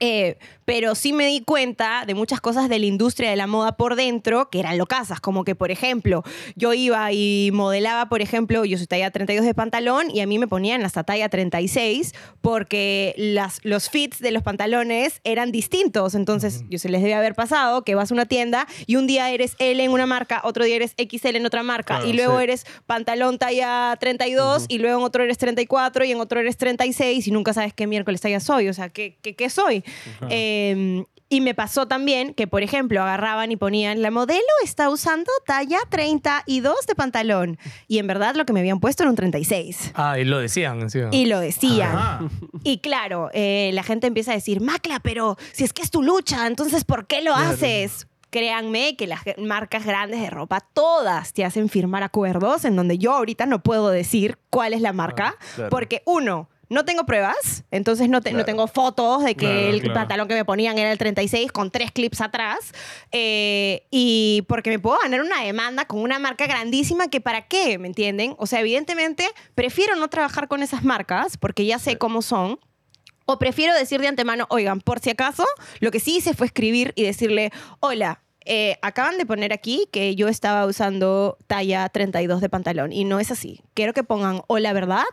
Eh, pero sí me di cuenta de muchas cosas de la industria de la moda por dentro que eran locasas, como que, por ejemplo, yo iba y modelaba, por ejemplo, yo soy talla 32 de pantalón y a mí me ponían hasta talla 36 porque las, los fits de los pantalones eran distintos. Entonces, yo se les debe haber pasado que vas a una tienda y un día eres L en una marca, otro día eres XL en otra marca Claro, y luego sí. eres pantalón talla 32 y luego en otro eres 34 y en otro eres 36 y nunca sabes qué miércoles talla soy, o sea, ¿qué, qué, qué soy? Eh, y me pasó también que, por ejemplo, agarraban y ponían, la modelo está usando talla 32 de pantalón. Y en verdad lo que me habían puesto era un 36. Ah, y lo decían encima. Y lo decían. Ajá. Y claro, eh, la gente empieza a decir, Macla, pero si es que es tu lucha, entonces ¿por qué lo haces? Créanme que las marcas grandes de ropa, todas te hacen firmar acuerdos en donde yo ahorita no puedo decir cuál es la marca, claro. porque uno, no tengo pruebas, entonces no, te- no Claro. tengo fotos de que Claro, el claro. pantalón que me ponían era el 36 con tres clips atrás, eh, y porque me puedo ganar una demanda con una marca grandísima que para qué, ¿me entienden? O sea, evidentemente prefiero no trabajar con esas marcas porque ya sé cómo son. O prefiero decir de antemano, oigan, por si acaso, lo que sí hice fue escribir y decirle, hola, eh, acaban de poner aquí que yo estaba usando talla 32 de pantalón y no es así. Quiero que pongan o la verdad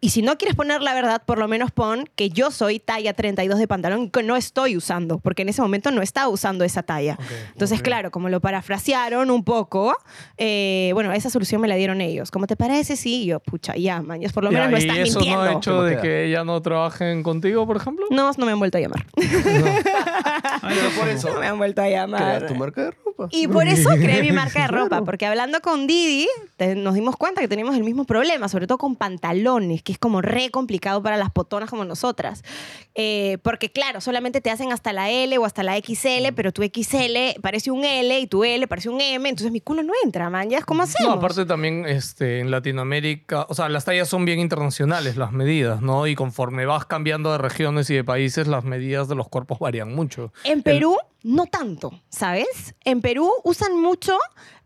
Y si no quieres poner la verdad, por lo menos pon que yo soy talla 32 de pantalón y que no estoy usando, porque en ese momento no estaba usando esa talla. Entonces, claro, como lo parafrasearon un poco, eh, bueno, esa solución me la dieron ellos. ¿Cómo te parece? Sí, y yo, pucha, ya, mañas, por lo menos Ya, no ¿Y estás eso mintiendo. no ha hecho ¿Cómo de que ella no trabajen contigo, por ejemplo? No, no me han vuelto a llamar. Pero por eso, No me han vuelto a llamar. tu marca de ropa. Y por eso creé mi marca de ropa, porque hablando con Didi te- nos dimos cuenta que teníamos el mismo problema, sobre todo con pantalones, que es como re complicado para las potonas como nosotras. Eh, porque claro, solamente te hacen hasta la L o hasta la XL, pero tu XL parece un L y tu L parece un M, entonces mi culo no entra, man. ¿Ya cómo hacemos? No, aparte también este, en Latinoamérica, o sea, las tallas son bien internacionales, las medidas, ¿no? Y conforme vas cambiando de regiones y de países, las medidas de los cuerpos varían mucho. En Perú, no tanto, ¿sabes? En Perú usan mucho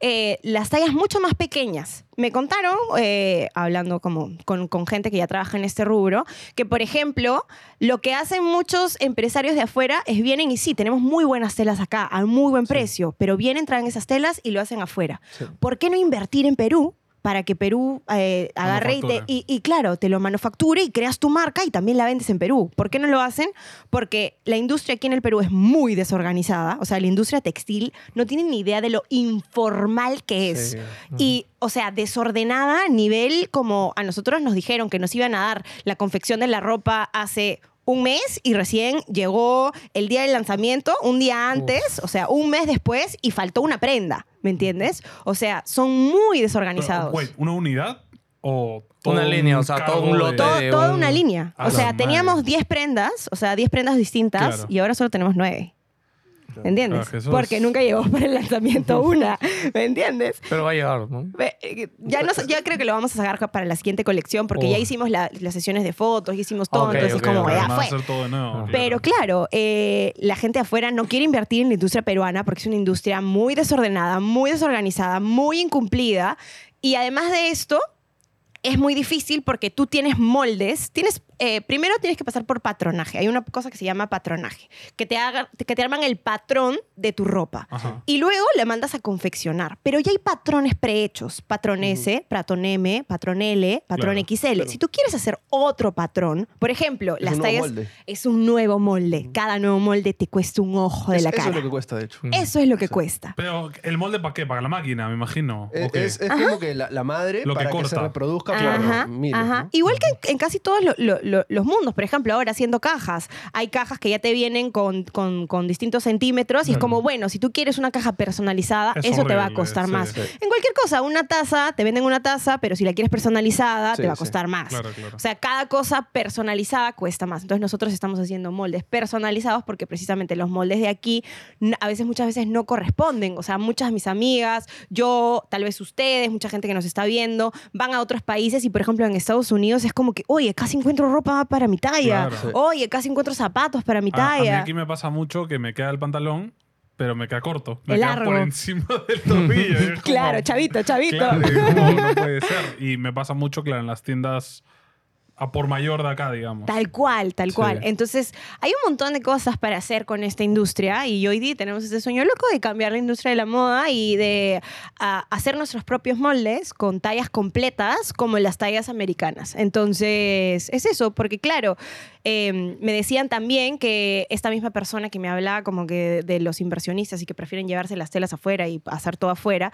eh, las tallas mucho más pequeñas. Me contaron, eh, hablando como con, con gente que ya trabaja en este rubro, que por ejemplo, lo que hacen muchos empresarios de afuera es vienen y sí, tenemos muy buenas telas acá, a muy buen precio, pero vienen, traen esas telas y lo hacen afuera. ¿Por qué no invertir en Perú? Para que Perú eh, agarre y, te- y, y claro, te lo manufacture y creas tu marca y también la vendes en Perú. ¿Por qué no lo hacen? Porque la industria aquí en el Perú es muy desorganizada. O sea, la industria textil no tiene ni idea de lo informal que es. Sí. Y, o sea, desordenada a nivel como a nosotros nos dijeron que nos iban a dar la confección de la ropa hace un mes y recién llegó el día del lanzamiento, un día antes, o sea, un mes después y faltó una prenda, ¿me entiendes? O sea, son muy desorganizados. Wait, ¿una unidad? ¿O todo Una línea, o sea, todo un de- lote. Todo- de toda un- una línea. O sea, teníamos madre. 10 prendas, o sea, 10 prendas distintas Claro. y ahora solo tenemos 9. ¿Me entiendes? Ah. Porque nunca llegó para el lanzamiento una. ¿Me entiendes? Pero va a llegar, ¿no? Eh, Ya, no, sé- ya creo que lo vamos a sacar para la siguiente colección porque ya Oh. hicimos la- las sesiones de fotos, ya hicimos todo, Ok, entonces ok, como ok. ya Van a fue. hacer todo de nuevo. Ah. Pero claro, eh, la gente afuera no quiere invertir en la industria peruana porque es una industria muy desordenada, muy desorganizada, muy incumplida. Y además de esto, es muy difícil porque tú tienes moldes. Tienes, eh, primero tienes que pasar por patronaje. Hay una cosa que se llama patronaje, que te, haga, que te arman el patrón de tu ropa. Ajá. Y luego le mandas a confeccionar. Pero ya hay patrones prehechos. Patrón S, patrón M, patrón L, patrón Claro, XL. Si tú quieres hacer otro patrón, por ejemplo, Es las un nuevo tallas... molde. Es un nuevo molde. Cada nuevo molde te cuesta un ojo de Es- la eso cara. es lo que cuesta, de hecho. Eso es lo que cuesta. Pero, ¿el molde para qué? Para la máquina, me imagino. Eh. Es, es como que la, la madre, Lo que para que, se corta. reproduzca, Ajá, claro, miles, ajá. ¿no? Igual que en, en casi todos lo- lo- lo- los mundos. Por ejemplo, ahora haciendo cajas. Hay cajas que ya te vienen con, con- con distintos centímetros y es como, bueno, si tú quieres una caja personalizada, Es eso te va a costar sí, más. sí. En cualquier cosa, una taza, te venden una taza, pero si la quieres personalizada, Sí, te va a costar más. Claro, claro. O sea, cada cosa personalizada cuesta más. Entonces nosotros estamos haciendo moldes personalizados porque precisamente los moldes de aquí a veces, muchas veces no corresponden. O sea, muchas de mis amigas, yo, tal vez ustedes, mucha gente que nos está viendo, van a otros países y, por ejemplo, en Estados Unidos es como que, oye, casi encuentro ropa para mi talla. Claro. Sí. Oye, casi encuentro zapatos para mi A- a, mí talla. aquí me pasa mucho que me queda el pantalón, pero me queda corto. Me El queda largo. por encima del tobillo. y es como- Claro, chavito, chavito. Claro, y es como, no puede ser. Y me pasa mucho, claro, en las tiendas a por mayor de acá, digamos. Tal cual, tal Sí. cual. Entonces, hay un montón de cosas para hacer con esta industria y hoy día tenemos este sueño loco de cambiar la industria de la moda y de hacer nuestros propios moldes con tallas completas como las tallas americanas. Entonces, es eso, porque claro, eh, me decían también que esta misma persona que me hablaba como que de los inversionistas y que prefieren llevarse las telas afuera y hacer todo afuera,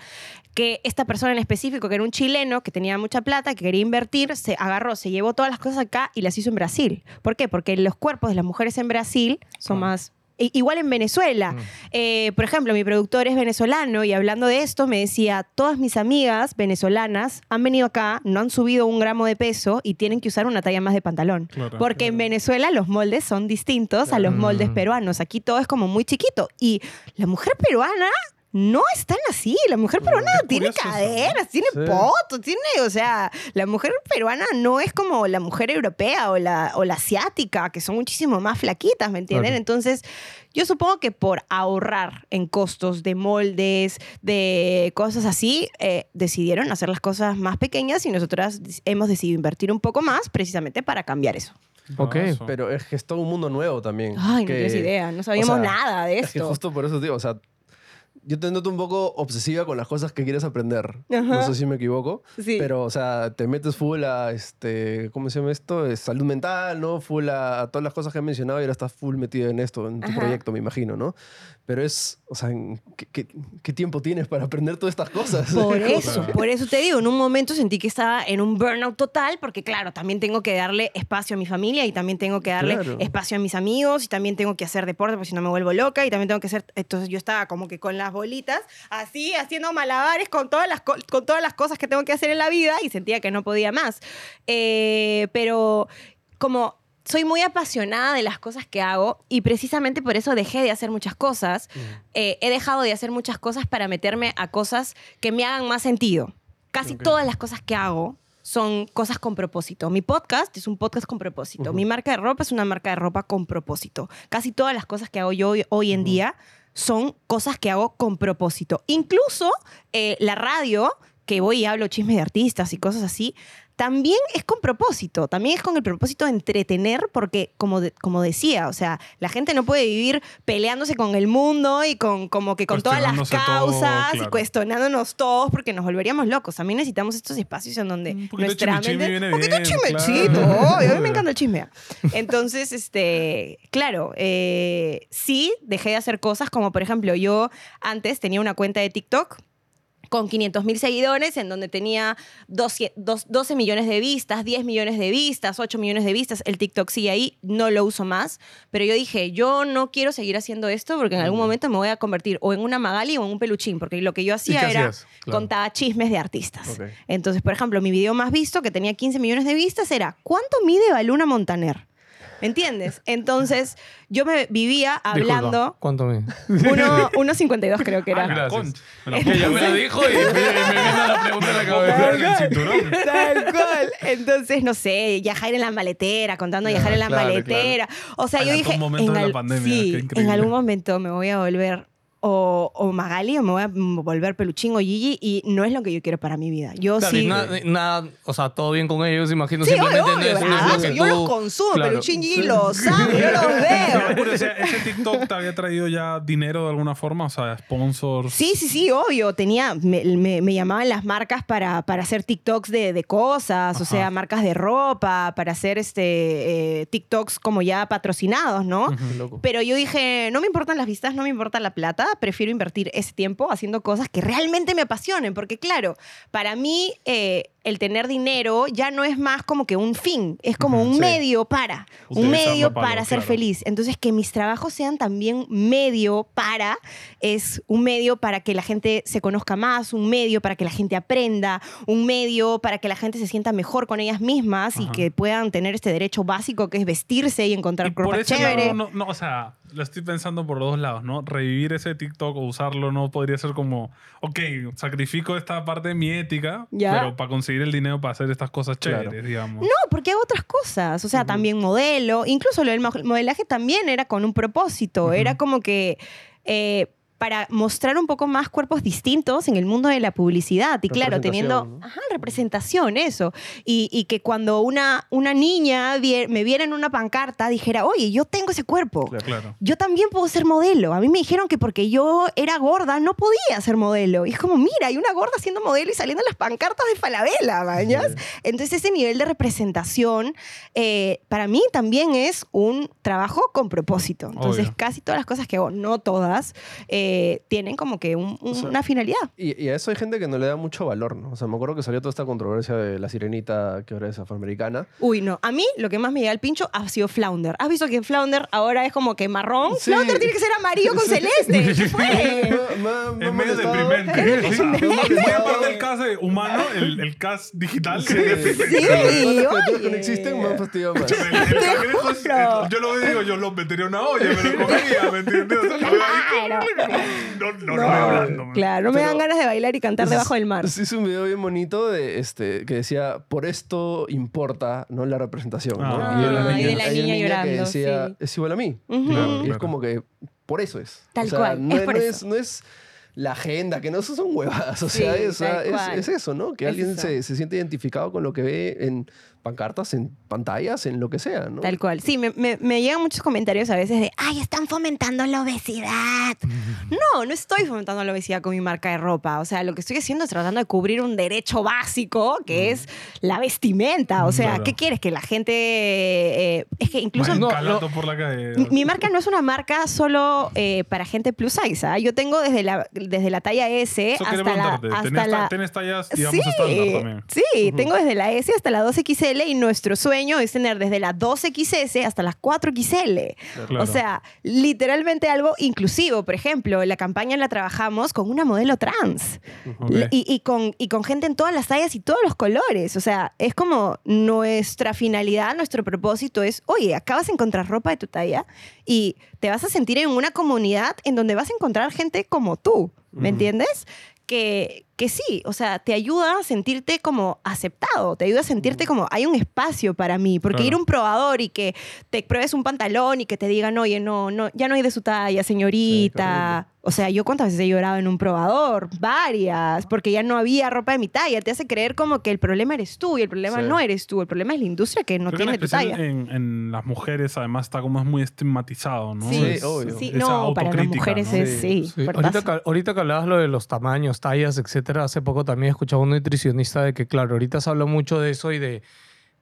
que esta persona en específico, que era un chileno que tenía mucha plata, que quería invertir, se agarró, se llevó todas las cosas acá y las hizo en Brasil. ¿Por qué? Porque los cuerpos de las mujeres en Brasil son Ah. más... Igual en Venezuela. Eh, por ejemplo, mi productor es venezolano y hablando de esto me decía, todas mis amigas venezolanas han venido acá, no han subido un gramo de peso y tienen que usar una talla más de pantalón. Claro. Porque en Venezuela los moldes son distintos a los moldes Mm. peruanos. Aquí todo es como muy chiquito. Y la mujer peruana no es tan así. La mujer peruana qué tiene curioso ¿no? caderas, tiene Sí. poto, tiene, o sea, la mujer peruana no es como la mujer europea o la, o la asiática, que son muchísimo más flaquitas, ¿me entienden? Claro. Entonces, yo supongo que por ahorrar en costos de moldes, de cosas así, eh, decidieron hacer las cosas más pequeñas y nosotras hemos decidido invertir un poco más precisamente para cambiar eso. Ok. Bravazo. Pero es que es todo un mundo nuevo también. Ay, no que- tienes idea, no sabíamos o sea, nada de Es que esto. justo por eso digo, o sea, yo te noto un poco obsesiva con las cosas que quieres aprender. Ajá. No sé si me equivoco. Sí. Pero, o sea, te metes full a, este, ¿cómo se llama esto? Es salud mental, ¿no? Full a, a todas las cosas que he mencionado y ahora estás full metido en esto, en tu Ajá. proyecto, me imagino, ¿no? Pero es, o sea, ¿en ¿qué, qué, qué tiempo tienes para aprender todas estas cosas? Por eso, por eso te digo, en un momento sentí que estaba en un burnout total, porque claro, también tengo que darle espacio a mi familia y también tengo que darle Claro. espacio a mis amigos y también tengo que hacer deporte, porque si no me vuelvo loca y también tengo que hacer, entonces yo estaba como que con las bolitas, así, haciendo malabares con todas las, co- con todas las cosas que tengo que hacer en la vida y sentía que no podía más. Eh, pero como soy muy apasionada de las cosas que hago y precisamente por eso dejé de hacer muchas cosas. Eh, he dejado de hacer muchas cosas para meterme a cosas que me hagan más sentido. Casi todas las cosas que hago son cosas con propósito. Mi podcast es un podcast con propósito. Mi marca de ropa es una marca de ropa con propósito. Casi todas las cosas que hago yo hoy, hoy en día son cosas que hago con propósito. Incluso eh, la radio, que voy y hablo chismes de artistas y cosas así, también es con propósito, también es con el propósito de entretener, porque como, de- como decía, o sea, la gente no puede vivir peleándose con el mundo y con como que con todas las todo, causas y cuestionándonos todos porque nos volveríamos locos. También necesitamos estos espacios en donde Un nuestra mente... viene un poquito bien, chimechito, claro. obvio, a mí me encanta el chisme. Entonces, este, claro, eh, sí, dejé de hacer cosas como, por ejemplo, yo antes tenía una cuenta de TikTok con 500 mil seguidores, en donde tenía 12, dos- 12 millones de vistas, 10 millones de vistas, 8 millones de vistas. El TikTok sigue ahí, no lo uso más. Pero yo dije, yo no quiero seguir haciendo esto porque en algún momento me voy a convertir o en una Magali o en un peluchín, porque lo que yo hacía era? Claro. contaba chismes de artistas. Entonces, por ejemplo, mi video más visto, que tenía 15 millones de vistas, era ¿cuánto mide Baluna Montaner? ¿Me entiendes? Entonces, yo me vivía hablando... Disculpa, ¿Cuánto me? Uno- 1.52 creo que Ah, era. la Gracias. la Que ella me lo dijo y me, me vino la pregunta en la cabeza. en el cinturón. Tal cual. Entonces, no sé, viajar en la maletera, contando viajar en la claro, maletera. O sea, yo dije. en de la al- pandemia, sí, en algún momento me voy a volver o, o Magali o me voy a volver peluchín o Gigi y no es lo que yo quiero para mi vida. Yo Claro, y sí. nada, nada, o sea, todo bien con ellos, imagino. Sí, simplemente obvio, no es, obvio, no es lo bravazo, que yo tú- los consumo, Claro. peluchín Gigi los amo, yo los Pero, veo. pero, o sea, ¿Ese TikTok te había traído ya dinero de alguna forma? O sea, sponsors. Sí, sí, sí, obvio. Tenía, me, me- me llamaban las marcas para, para hacer TikToks de, de cosas, o sea, marcas de ropa, para hacer este, eh, TikToks como ya patrocinados, ¿no? Pero yo dije, no me importan las vistas, no me importa la plata, prefiero invertir ese tiempo haciendo cosas que realmente me apasionen, porque claro, para mí eh, el tener dinero ya no es más como que un fin, es como un sí. medio para, un medio para ser claro. feliz. Entonces, que mis trabajos sean también medio para, es un medio para que la gente se conozca más, un medio para que la gente aprenda, un medio para que la gente se sienta mejor con ellas mismas y que puedan tener este derecho básico que es vestirse y encontrar Y por chévere. lado, no, no, o sea, lo estoy pensando por los dos lados, ¿no? Revivir ese TikTok o usarlo no podría ser como, ok, sacrifico esta parte de mi ética, Ya. pero para conseguir el dinero para hacer estas cosas Claro. chéveres, digamos. No, porque hago otras cosas. O sea, también modelo. Incluso lo del mo- modelaje también era con un propósito. Era como que. eh, para mostrar un poco más cuerpos distintos en el mundo de la publicidad. Y claro, teniendo Representación, ¿no? ajá, representación, eso. Y, y que cuando una, una niña me viera en una pancarta, dijera, oye, yo tengo ese cuerpo. Claro. Claro. Yo también puedo ser modelo. A mí me dijeron que porque yo era gorda no podía ser modelo. Y es como, mira, hay una gorda siendo modelo y saliendo en las pancartas de Falabella, ¿mañas? Entonces ese nivel de representación eh, para mí también es un trabajo con propósito. Entonces Obvio. casi todas las cosas que hago, no todas, eh, tienen como que un- un- sea, una finalidad. Y, y a eso hay gente que no le da mucho valor, ¿no? O sea, me acuerdo que salió toda esta controversia de la sirenita que ahora es afroamericana. Uy, no. A mí lo que más me llega al pincho ha sido Flounder. ¿Has visto que Flounder ahora es como que marrón? Sí. Flounder tiene que ser amarillo con celeste. ¿Qué fue? Es medio deprimente. O molestado. aparte del cast humano, el, el cast digital. Sí, sí, Sí, criaturas que oye. no existen me han fastidiado más. Es- yo lo veo y digo, yo lo metería en una olla, me lo comería, ¿me entiendes? O no, no, hablando. man. Claro, no me dan ganas de bailar y cantar debajo del mar. Sí, hice un video bien bonito de, este, que decía, por esto importa ¿no? la representación. ¿no? Ah, y de la y de niña, la niña que llorando, decía, sí. es igual a mí. Ujú. Claro, Y es claro. como que por eso es. Tal O sea, cual, No es por no eso. es, no es la agenda, que no son huevadas. O Sí, sea, es, tal es- cual. es eso, ¿no? Que Es alguien eso. se, se siente identificado con lo que ve en pancartas, en pantallas, en lo que sea, ¿no? Tal cual. Sí, me, me- me llegan muchos comentarios a veces de, ay, están fomentando la obesidad. No, no estoy fomentando la obesidad con mi marca de ropa. O sea, lo que estoy haciendo es tratando de cubrir un derecho básico que es la vestimenta. O sea, Claro. ¿qué quieres? Que la gente... eh, es que incluso... No, por la calle. Mi- Mi marca no es una marca solo eh, para gente plus size. ¿ah? Yo tengo desde la, desde la talla S Eso hasta la, preguntarte. hasta ¿Tenés, la, tenés tallas, digamos, sí, estándar también? Sí, tengo desde la S hasta la 2XL y nuestro sueño es tener desde la 2XS hasta las 4XL. Claro. O sea, literalmente algo inclusivo. Por ejemplo, la campaña la trabajamos con una modelo trans Ok. y, y con, y con gente en todas las tallas y todos los colores. O sea, es como nuestra finalidad, nuestro propósito es, oye, acabas de encontrar ropa de tu talla y te vas a sentir en una comunidad en donde vas a encontrar gente como tú, ¿me entiendes? Que, que sí, o sea, te ayuda a sentirte como aceptado, te ayuda a sentirte como hay un espacio para mí, porque Claro. ir a un probador y que te pruebes un pantalón y que te digan, oye, no, no, ya no hay de su talla, señorita. o sea, yo cuántas veces he llorado en un probador, varias, porque ya no había ropa de mi talla, te hace creer como que el problema eres tú y el problema Sí. no eres tú, el problema es la industria que no Creo que en tiene tu talla. en, en las mujeres, además, está como es muy estigmatizado, ¿no? Sí, Es- obvio. sí, esa no, para las mujeres ¿no? es, sí, ahorita, que, ahorita que hablabas lo de los tamaños, tallas, hace poco también escuchaba un nutricionista de que, claro, ahorita se habla mucho de eso y de.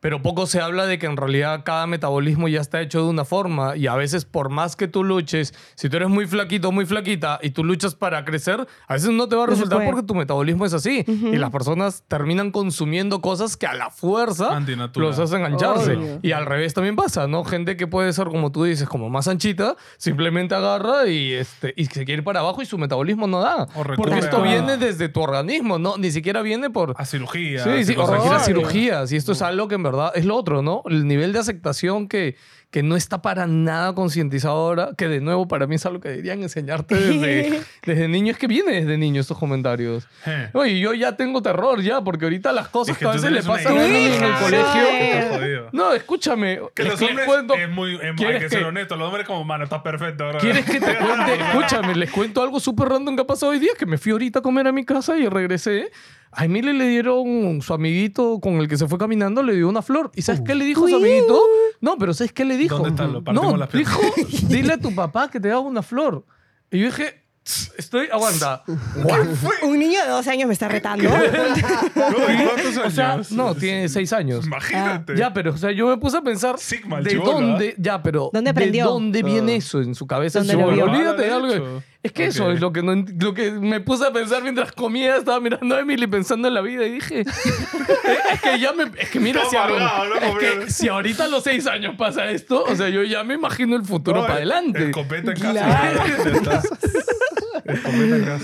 Pero poco se habla de que en realidad cada metabolismo ya está hecho de una forma y a veces por más que tú luches, si tú eres muy flaquito o muy flaquita y tú luchas para crecer, a veces no te va a resultar porque tu metabolismo es así y las personas terminan consumiendo cosas que a la fuerza los hacen ancharse. Obvio. Y al revés también pasa, ¿no? Gente que puede ser, como tú dices, como más anchita, simplemente agarra y, este, y se quiere ir para abajo y su metabolismo no da. Porque esto a- viene desde tu organismo, ¿no? Ni siquiera viene por... A cirugía. Sí, sí, o cirugías. Y esto es algo que en verdad es lo otro, ¿no? El nivel de aceptación que, que no está para nada concientizado ahora, que de nuevo para mí es algo que deberían enseñarte desde, desde niño. Es que viene desde niño estos comentarios. Eh. Oye, yo ya tengo terror ya, porque ahorita las cosas Es que, que a veces le pasan a en el colegio. No, escúchame. Que les- los hombres cuento- es muy... es- hay ¿Quieres que ser que- honesto. Los hombres como, mano, está perfecto. bro. ¿Quieres que te cuente? Escúchame, les cuento algo súper random que ha pasado hoy día, que me fui ahorita a comer a mi casa y regresé. A Emile le dieron su amiguito con el que se fue caminando, le dio una flor. ¿Y sabes qué le dijo su amiguito? No, pero ¿sabes qué le dijo? ¿Dónde está? Lo no, las dijo, dile a tu papá que te haga una flor. Y yo dije, "Tss, estoy, aguanta. Un niño de 12 años me está retando. No, ¿y ¿Cuántos O sea, años? no, tiene seis años. Imagínate. Ya, pero o sea, yo me puse a pensar Sigma, de dónde, ya, pero ¿Dónde de aprendió? dónde viene Ah. eso en su cabeza. ¿Dónde lo vio? Olvídate de Ah, algo. Es que eso es lo que, no, lo que me puse a pensar mientras comía, estaba mirando a Emily pensando en la vida y dije, es que ya me, es que mira, si, ahora- amargado, ¿no? es que Comiendo. si ahorita a los seis años pasa esto, o sea, yo ya me imagino el futuro para adelante. Escopeta en casa. Claro.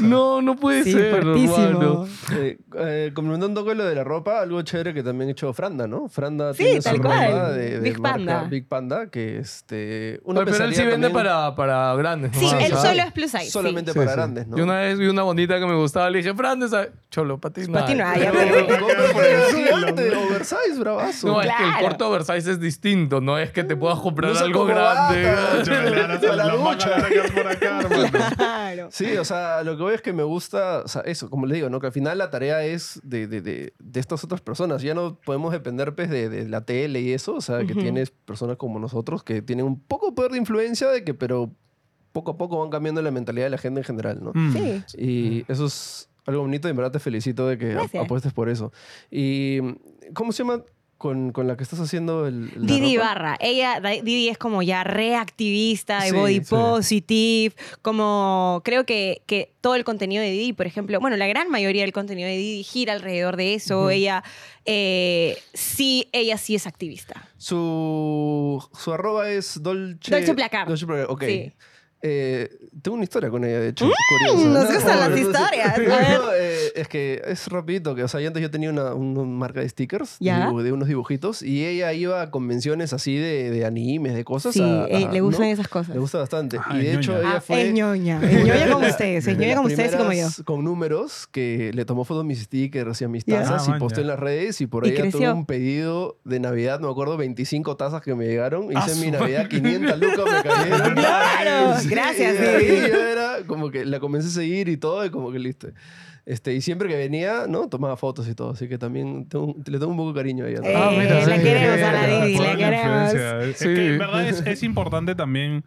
No, no puede Sí, ser, hermano. Eh, eh, complementando un poco lo de la ropa, algo chévere que también ha hecho Franda, ¿no? Franda Sí, tiene su tal ropa cual. de, de Big marca Panda. Big Panda, que este... pero él sí vende también para, para grandes. Sí, él ¿sabes? solo es plus size. Solamente Sí, para sí. grandes, ¿no? Yo una vez vi una bonita que me gustaba, le dije, Fran, esa... Cholo, para ti no Pa' ti hay". no hay, Pero, pero- pero, pero, pero es gigante, oversize, bravazo. No, es que el corte oversize es distinto, no es que te puedas comprar algo grande. Para la ducha. Claro. Sí, o sea, lo que voy es que me gusta, o sea, eso, como le digo, ¿no? Que al final la tarea es de, de, de, de estas otras personas. Ya no podemos depender pues, de, de la tele y eso, o sea, que Ujú. tienes personas como nosotros que tienen un poco de poder de influencia de que, pero poco a poco van cambiando la mentalidad de la gente en general, ¿no? Mm. Sí. Y eso es algo bonito y en verdad te felicito de que Gracias. apuestes por eso. ¿Y cómo se llama con, con la que estás haciendo el... Didi ropa? Barra. Ella, Didi es como ya reactivista de Sí, body sí. positive, como creo que, que todo el contenido de Didi, por ejemplo, bueno, la gran mayoría del contenido de Didi gira alrededor de eso. Ella eh, sí, ella sí es activista. Su, su arroba es Dolce... Dolce Placar. Dolce Placar, ok. Sí. Eh, tengo una historia con ella, de hecho. curiosa. nos No, gustan las no, no, sí. historias. A No, ver. eh, es que es rapidito, que o sea, yo antes yo tenía una, una marca de stickers, ¿Ya? de unos dibujitos, y ella iba a convenciones así de, de animes, de cosas. Sí, a- eh, a- le gustan ¿no? esas cosas. Le gusta bastante. Ah, y de hecho ella Ah, fue... es ñoña. Es ñoña como ustedes. Es ñoña las como ustedes y como yo. Con números que le tomó fotos a mis stickers y a mis tazas Ah, y posté man, en las redes y por ahí ya tuve un pedido de Navidad, me acuerdo, 25 tazas que me llegaron. Ah, Hice mi Navidad, madre. 500 lucas me cayeron. Sí, gracias, y de ahí Didi. yo era como que la comencé a seguir y todo, y como que listo. Este, y siempre que venía, ¿no? Tomaba fotos y todo, así que también tengo- le tengo un poco de cariño a ella. Eh, Ah, mira, la sí. queremos a la Didi, la la queremos. Es que en verdad es, es importante también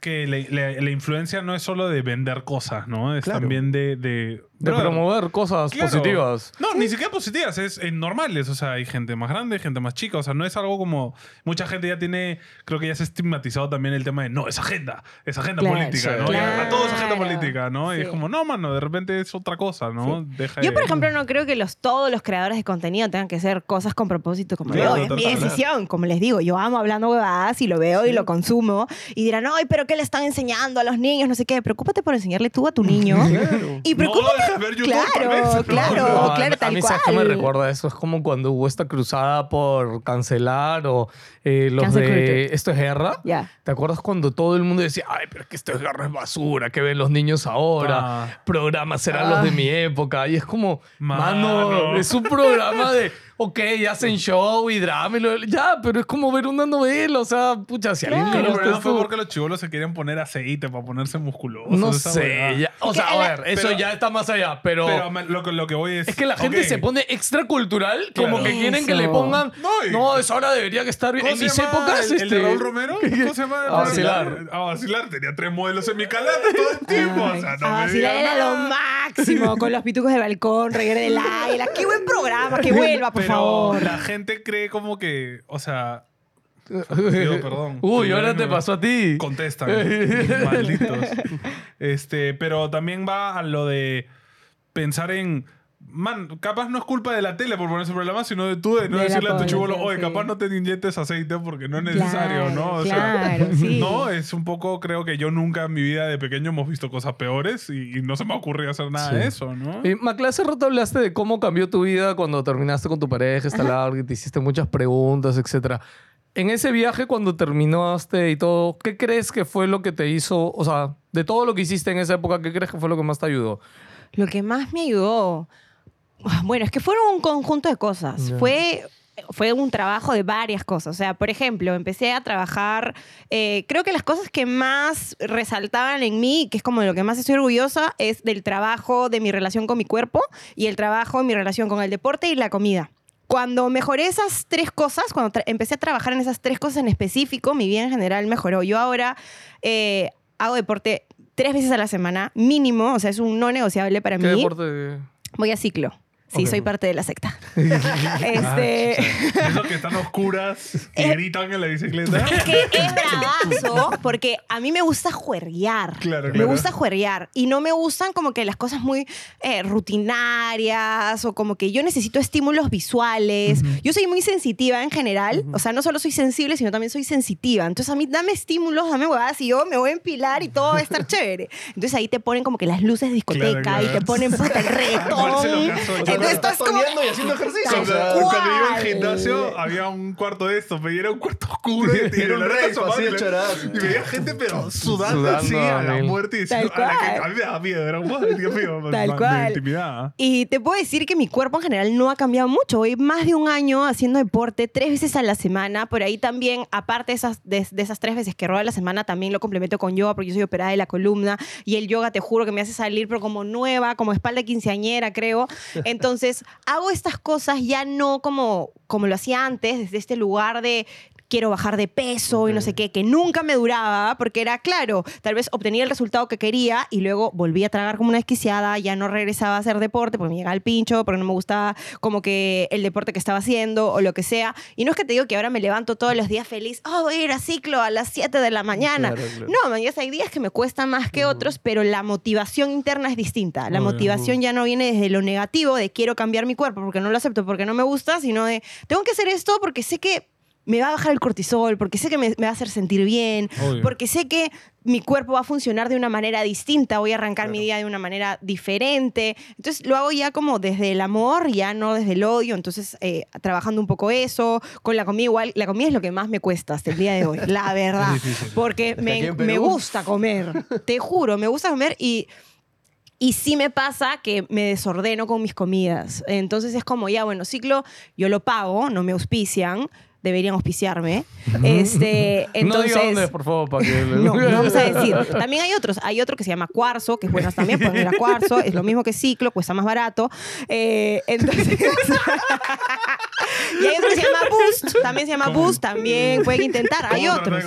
que la, la- la influencia no es solo de vender cosas, ¿no? Es Claro. también de... De, De brother, promover cosas Claro. positivas. No, ni siquiera positivas, es, eh, normales. O sea, hay gente más grande, gente más chica. O sea, no es algo como. Mucha gente ya tiene. Creo que ya se ha estigmatizado también el tema de no, es agenda. Es agenda Claro, política, ¿no? Ya, a todo es agenda Claro. política, ¿no? Y es como, no, mano, de repente es otra cosa, ¿no? Deja Yo, de- por ejemplo, no creo que los, todos los creadores de contenido tengan que hacer cosas con propósito como Claro, yo. Es mi decisión. Como les digo, yo amo hablando huevadas y lo veo y lo consumo. Y dirán, ay, pero ¿qué le están enseñando a los niños? No sé qué. Preocúpate por enseñarle tú a tu niño. Claro. Y No, preocúpate. Deja de ver YouTube, claro, vez, ¿no? claro, No, claro, a tal mí, cual. ¿sabes qué me recuerda eso? Es como cuando hubo esta cruzada por cancelar o eh, los Cancel de culture. esto es guerra. Ya. ¿Te acuerdas cuando todo el mundo decía, ay, pero es que esto es guerra es basura, que ven los niños ahora? Ah. Programas serán los de mi época. Y es como, mano, Mano. es un programa de, ok, hacen show y drama y lo- ya, pero es como ver una novela. O sea, pucha, si alguien le Claro, gusta pero no fue porque los chivolos se quieren poner aceite para ponerse musculosos. No sé, ya. O sea, a ver, eso pero- ya está más allá, pero... Pero me- lo, que- lo que voy es. Es que la gente se pone extracultural, como Claro. que quieren que le pongan. No, y- No, eso ahora debería que estar bien. ¿Cómo En se mis épocas. el, el de este, Raúl Romero? ¿Cómo se llama? A vacilar. A vacilar. Tenía tres modelos en mi canal todo el tiempo. o sea, no a me vacilar digas era lo máximo, con los pitucos del balcón, reguero del águila. Qué buen programa, que vuelva, por Pero favor. la gente cree como que, o sea, perdón. Uy, ahora te pasó a ti. contestan. malditos. Este, pero también va a lo de pensar en. Man, capaz no es culpa de la tele por poner ese programa, sino de tú de no De decirle a tu chivolo, oye, sí. capaz no te inyectes aceite porque no es necesario, Claro, ¿no? O claro, sea, sí. no, es un poco, creo que yo nunca en mi vida de pequeño hemos visto cosas peores y, y no se me ocurrió hacer nada Sí. de eso, ¿no? Y Macla, hace rato hablaste de cómo cambió tu vida cuando terminaste con tu pareja, esta larga, y te hiciste muchas preguntas, etc. En ese viaje, cuando terminaste y todo, ¿qué crees que fue lo que te hizo, o sea, de todo lo que hiciste en esa época, ¿qué crees que fue lo que más te ayudó? Lo que más me ayudó. Bueno, es que fueron un conjunto de cosas. Ya. Fue. Fue un trabajo de varias cosas. O sea, por ejemplo, empecé a trabajar. eh, creo que las cosas que más resaltaban en mí, que es como de lo que más estoy orgullosa, es del trabajo de mi relación con mi cuerpo y el trabajo de mi relación con el deporte y la comida. Cuando mejoré esas tres cosas, cuando empecé a trabajar en esas tres cosas en específico, mi vida en general mejoró. Yo ahora eh, hago deporte tres veces a la semana, mínimo, o sea, es un no negociable para ¿Qué mí. deporte? Voy a ciclo. Sí, soy parte de la secta. este, Esos que están oscuras y gritan en la bicicleta. es que es bravazo porque a mí me gusta juerguear. Claro, Me claro. gusta juerguear. Y no me gustan como que las cosas muy eh, rutinarias o como que yo necesito estímulos visuales. Yo soy muy sensitiva en general. O sea, no solo soy sensible, sino también soy sensitiva. Entonces a mí dame estímulos, dame huevadas y yo me voy a empilar y todo va a estar chévere. Entonces ahí te ponen como que las luces de discoteca Claro, y te ponen puta el reggaetón. Estás toneando y haciendo ejercicio. Tal o sea, Cuando, cuando iba al cual. gimnasio había un cuarto de estos, pero era un cuarto oscuro. y Era un asomaba así y veía gente, pero sudando, Sudando así a a la muerte. Y diciendo, Tal a, la que, a mí me daba miedo, era un Dios mío, Tal me- cual. Me intimidaba. Y te puedo decir que mi cuerpo en general no ha cambiado mucho. Voy más de un año haciendo deporte tres veces a la semana. Por ahí también, aparte de esas, de, de esas tres veces que robo a la semana, también lo complemento con yoga porque yo soy operada de la columna. Y el yoga, te juro que me hace salir, pero como nueva, como espalda quinceañera, creo. Entonces, hago estas cosas ya no como, como lo hacía antes, desde este lugar de quiero bajar de peso y no sé qué, que nunca me duraba, porque era claro, tal vez obtenía el resultado que quería y luego volví a tragar como una desquiciada, ya no regresaba a hacer deporte porque me llegaba el pincho, porque no me gustaba como que el deporte que estaba haciendo o lo que sea. Y no es que te digo que ahora me levanto todos los días feliz, oh, voy a ir a ciclo a las 7 de la mañana. Claro, claro. No, man, ya hay días que me cuestan más que otros, pero la motivación interna es distinta. La motivación ya no viene desde lo negativo, de quiero cambiar mi cuerpo porque no lo acepto, porque no me gusta, sino de tengo que hacer esto porque sé que me va a bajar el cortisol, porque sé que me, me va a hacer sentir bien, Obvio. porque sé que mi cuerpo va a funcionar de una manera distinta, voy a arrancar mi día de una manera diferente. Entonces lo hago ya como desde el amor, ya no desde el odio, entonces eh, trabajando un poco eso, con la comida igual, la comida es lo que más me cuesta hasta el día de hoy, la verdad, porque me, me gusta comer, te juro, me gusta comer y... Y sí me pasa que me desordeno con mis comidas. Entonces es como, ya, bueno, ciclo, yo lo pago, no me auspician, deberían auspiciarme. Este, no entonces, dónde es, por favor, para que... no, no vamos a decir. También hay otros. Hay otro que se llama Cuarzo, que es bueno también, pueden ir a Cuarzo. Es lo mismo que Ciclo, cuesta más barato. Eh, entonces... y hay otro que se llama Boost. También se llama Boost. También pueden intentar. Hay ¿Cómo otros.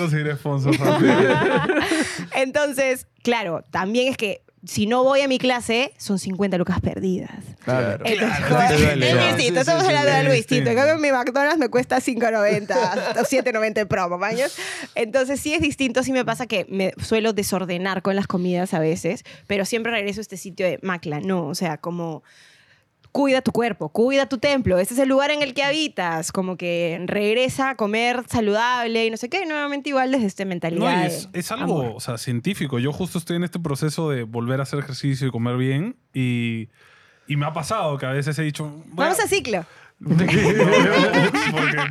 Entonces, claro, también es que si no voy a mi clase, son 50 lucas perdidas. Claro. Entonces, Claro, duele, es distinto, Sí, estamos sí, hablando de sí, algo sí. distinto. En cambio, en mi McDonald's me cuesta 5.90 o 7.90 en promo, ¿mañas? Entonces, sí es distinto, sí me pasa que me suelo desordenar con las comidas a veces, pero siempre regreso a este sitio de Macla, no, o sea, como cuida tu cuerpo, cuida tu templo, este es el lugar en el que habitas, como que regresa a comer saludable y no sé qué, y nuevamente igual desde esta mentalidad. No, es, es algo amor. o sea, científico. Yo justo estoy en este proceso de volver a hacer ejercicio y comer bien. Y, y me ha pasado que a veces he dicho. Vamos a ciclo. Porque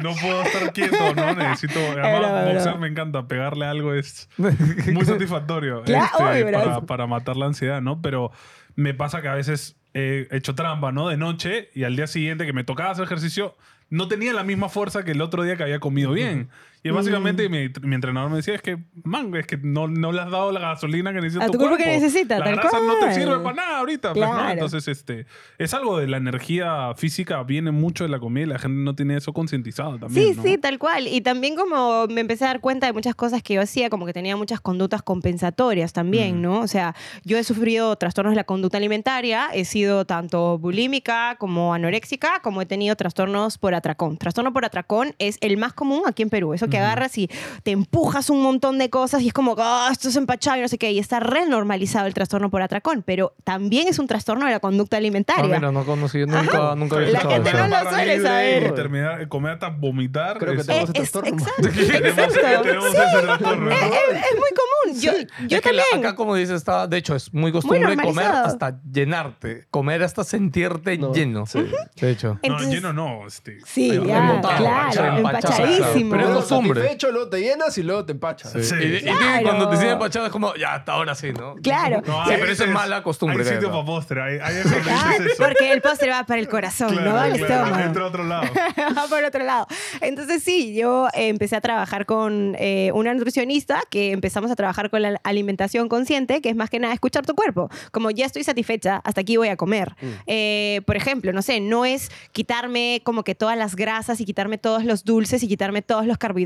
no puedo estar quieto, ¿no? Necesito. Además, boxear me encanta. Pegarle algo es muy satisfactorio. Este, para, para matar la ansiedad, ¿no? Pero me pasa que a veces he hecho trampa, ¿no? De noche y al día siguiente que me tocaba hacer ejercicio, no tenía la misma fuerza que el otro día que había comido bien. Y Mm. básicamente mi, mi entrenador me decía, es que, man, es que no, no le has dado la gasolina que necesita A tu cuerpo que necesita, La tal grasa no te cual. sirve para nada ahorita. pues. Entonces, este, es algo de la energía física, viene mucho de la comida y la gente no tiene eso concientizado también. Sí, ¿no? sí, tal cual. Y también como me empecé a dar cuenta de muchas cosas que yo hacía, como que tenía muchas conductas compensatorias también, Mm. ¿no? O sea, yo he sufrido trastornos de la conducta alimentaria, he sido tanto bulímica como anoréxica, como he tenido trastornos por atracón. Trastorno por atracón es el más común aquí en Perú. Eso que agarras y te empujas un montón de cosas y es como, ah, esto es empachado y no sé qué. Y está renormalizado el trastorno por atracón, pero también es un trastorno de la conducta Ah, alimentaria. mira, no conocí, yo nunca, nunca había La gente eso. no lo suele saber. Y terminar, comer hasta vomitar. Creo que es- tenemos ese es- trastorno. exacto, tenemos, exacto. tenemos Sí. ese trastorno. ¿no? Es, es- es muy común. Yo, yo es que la- también. acá, como dices, está, de hecho, es muy costumbre comer normalizado. hasta llenarte. Comer hasta sentirte No, lleno. sí. De hecho. No, Entonces- lleno no. Este, Sí, ya, claro, empachado. empachadísimo. Pero es Luego costumbre. satisfecho, luego te llenas y luego te empachas. Sí. Sí. Y, y Claro. cuando te siguen empachado es como, ya, hasta ahora sí, ¿no? Claro. No, Sí, pero eso es mala costumbre. Hay sitio para postre. Hay, hay eso, Ah, porque el postre va para el corazón, Claro, no al claro, estómago. entra a otro lado. Va por otro lado. Entonces sí, yo eh, empecé a trabajar con eh, una nutricionista que empezamos a trabajar con la alimentación consciente, que es más que nada escuchar tu cuerpo. Como ya estoy satisfecha, hasta aquí voy a comer. Eh, por ejemplo, no sé, no es quitarme como que todas las grasas y quitarme todos los dulces y quitarme todos los carbohidratos,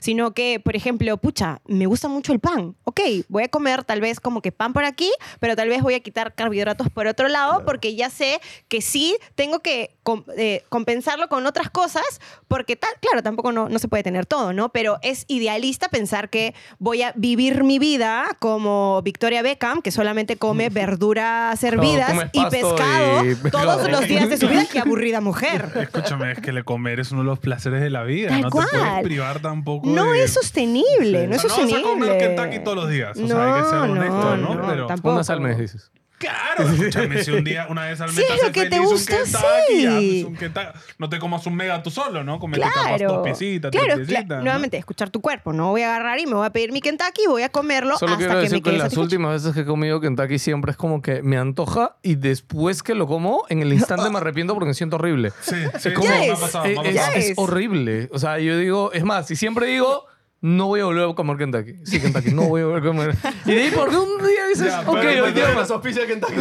sino que, por ejemplo, pucha, me gusta mucho el pan. Ok, voy a comer tal vez como que pan por aquí, pero tal vez voy a quitar carbohidratos por otro lado porque ya sé que sí tengo que com- eh, compensarlo con otras cosas porque tal, claro, tampoco no, no se puede tener todo, ¿no? Pero es idealista pensar que voy a vivir mi vida como Victoria Beckham, que solamente come verduras hervidas come y pescado y todos los días de su vida. ¡Qué aburrida mujer! Escúchame, es que le comer es uno de los placeres de la vida. Tal no cual. te puedes privar tampoco No de... es sostenible, no O es sea, no vas a sostenible. comer Kentucky todos los días. O sea, hay que ser honesto, ¿no? no, Pero- tampoco. Una al mes, dices. Claro, escúchame, si un día, una vez al mes Sí, te es lo hace que te gusta, un Kentucky, sí. un Kentucky. no te comas un mega tú solo, ¿no? Comete Claro, dos piecitas, claro, tres piecitas, cla- ¿no? nuevamente, escuchar tu cuerpo. No voy a agarrar y me voy a pedir mi Kentucky y voy a comerlo Solo hasta quiero que me que quede las satisfecho. últimas veces que he comido Kentucky siempre es como que me antoja y después que lo como, en el instante me arrepiento porque me siento horrible. Sí, sí, como- sí, me Ya ha es, pasado, me ha es, pasado. Ya es es. horrible. O sea, yo digo, es más, si siempre digo, no voy a volver a comer Kentucky. Sí, Kentucky, no voy a volver a comer. Y de ahí, porque un día dices, Ya, ok, pero- hoy día más. auspicia Kentucky.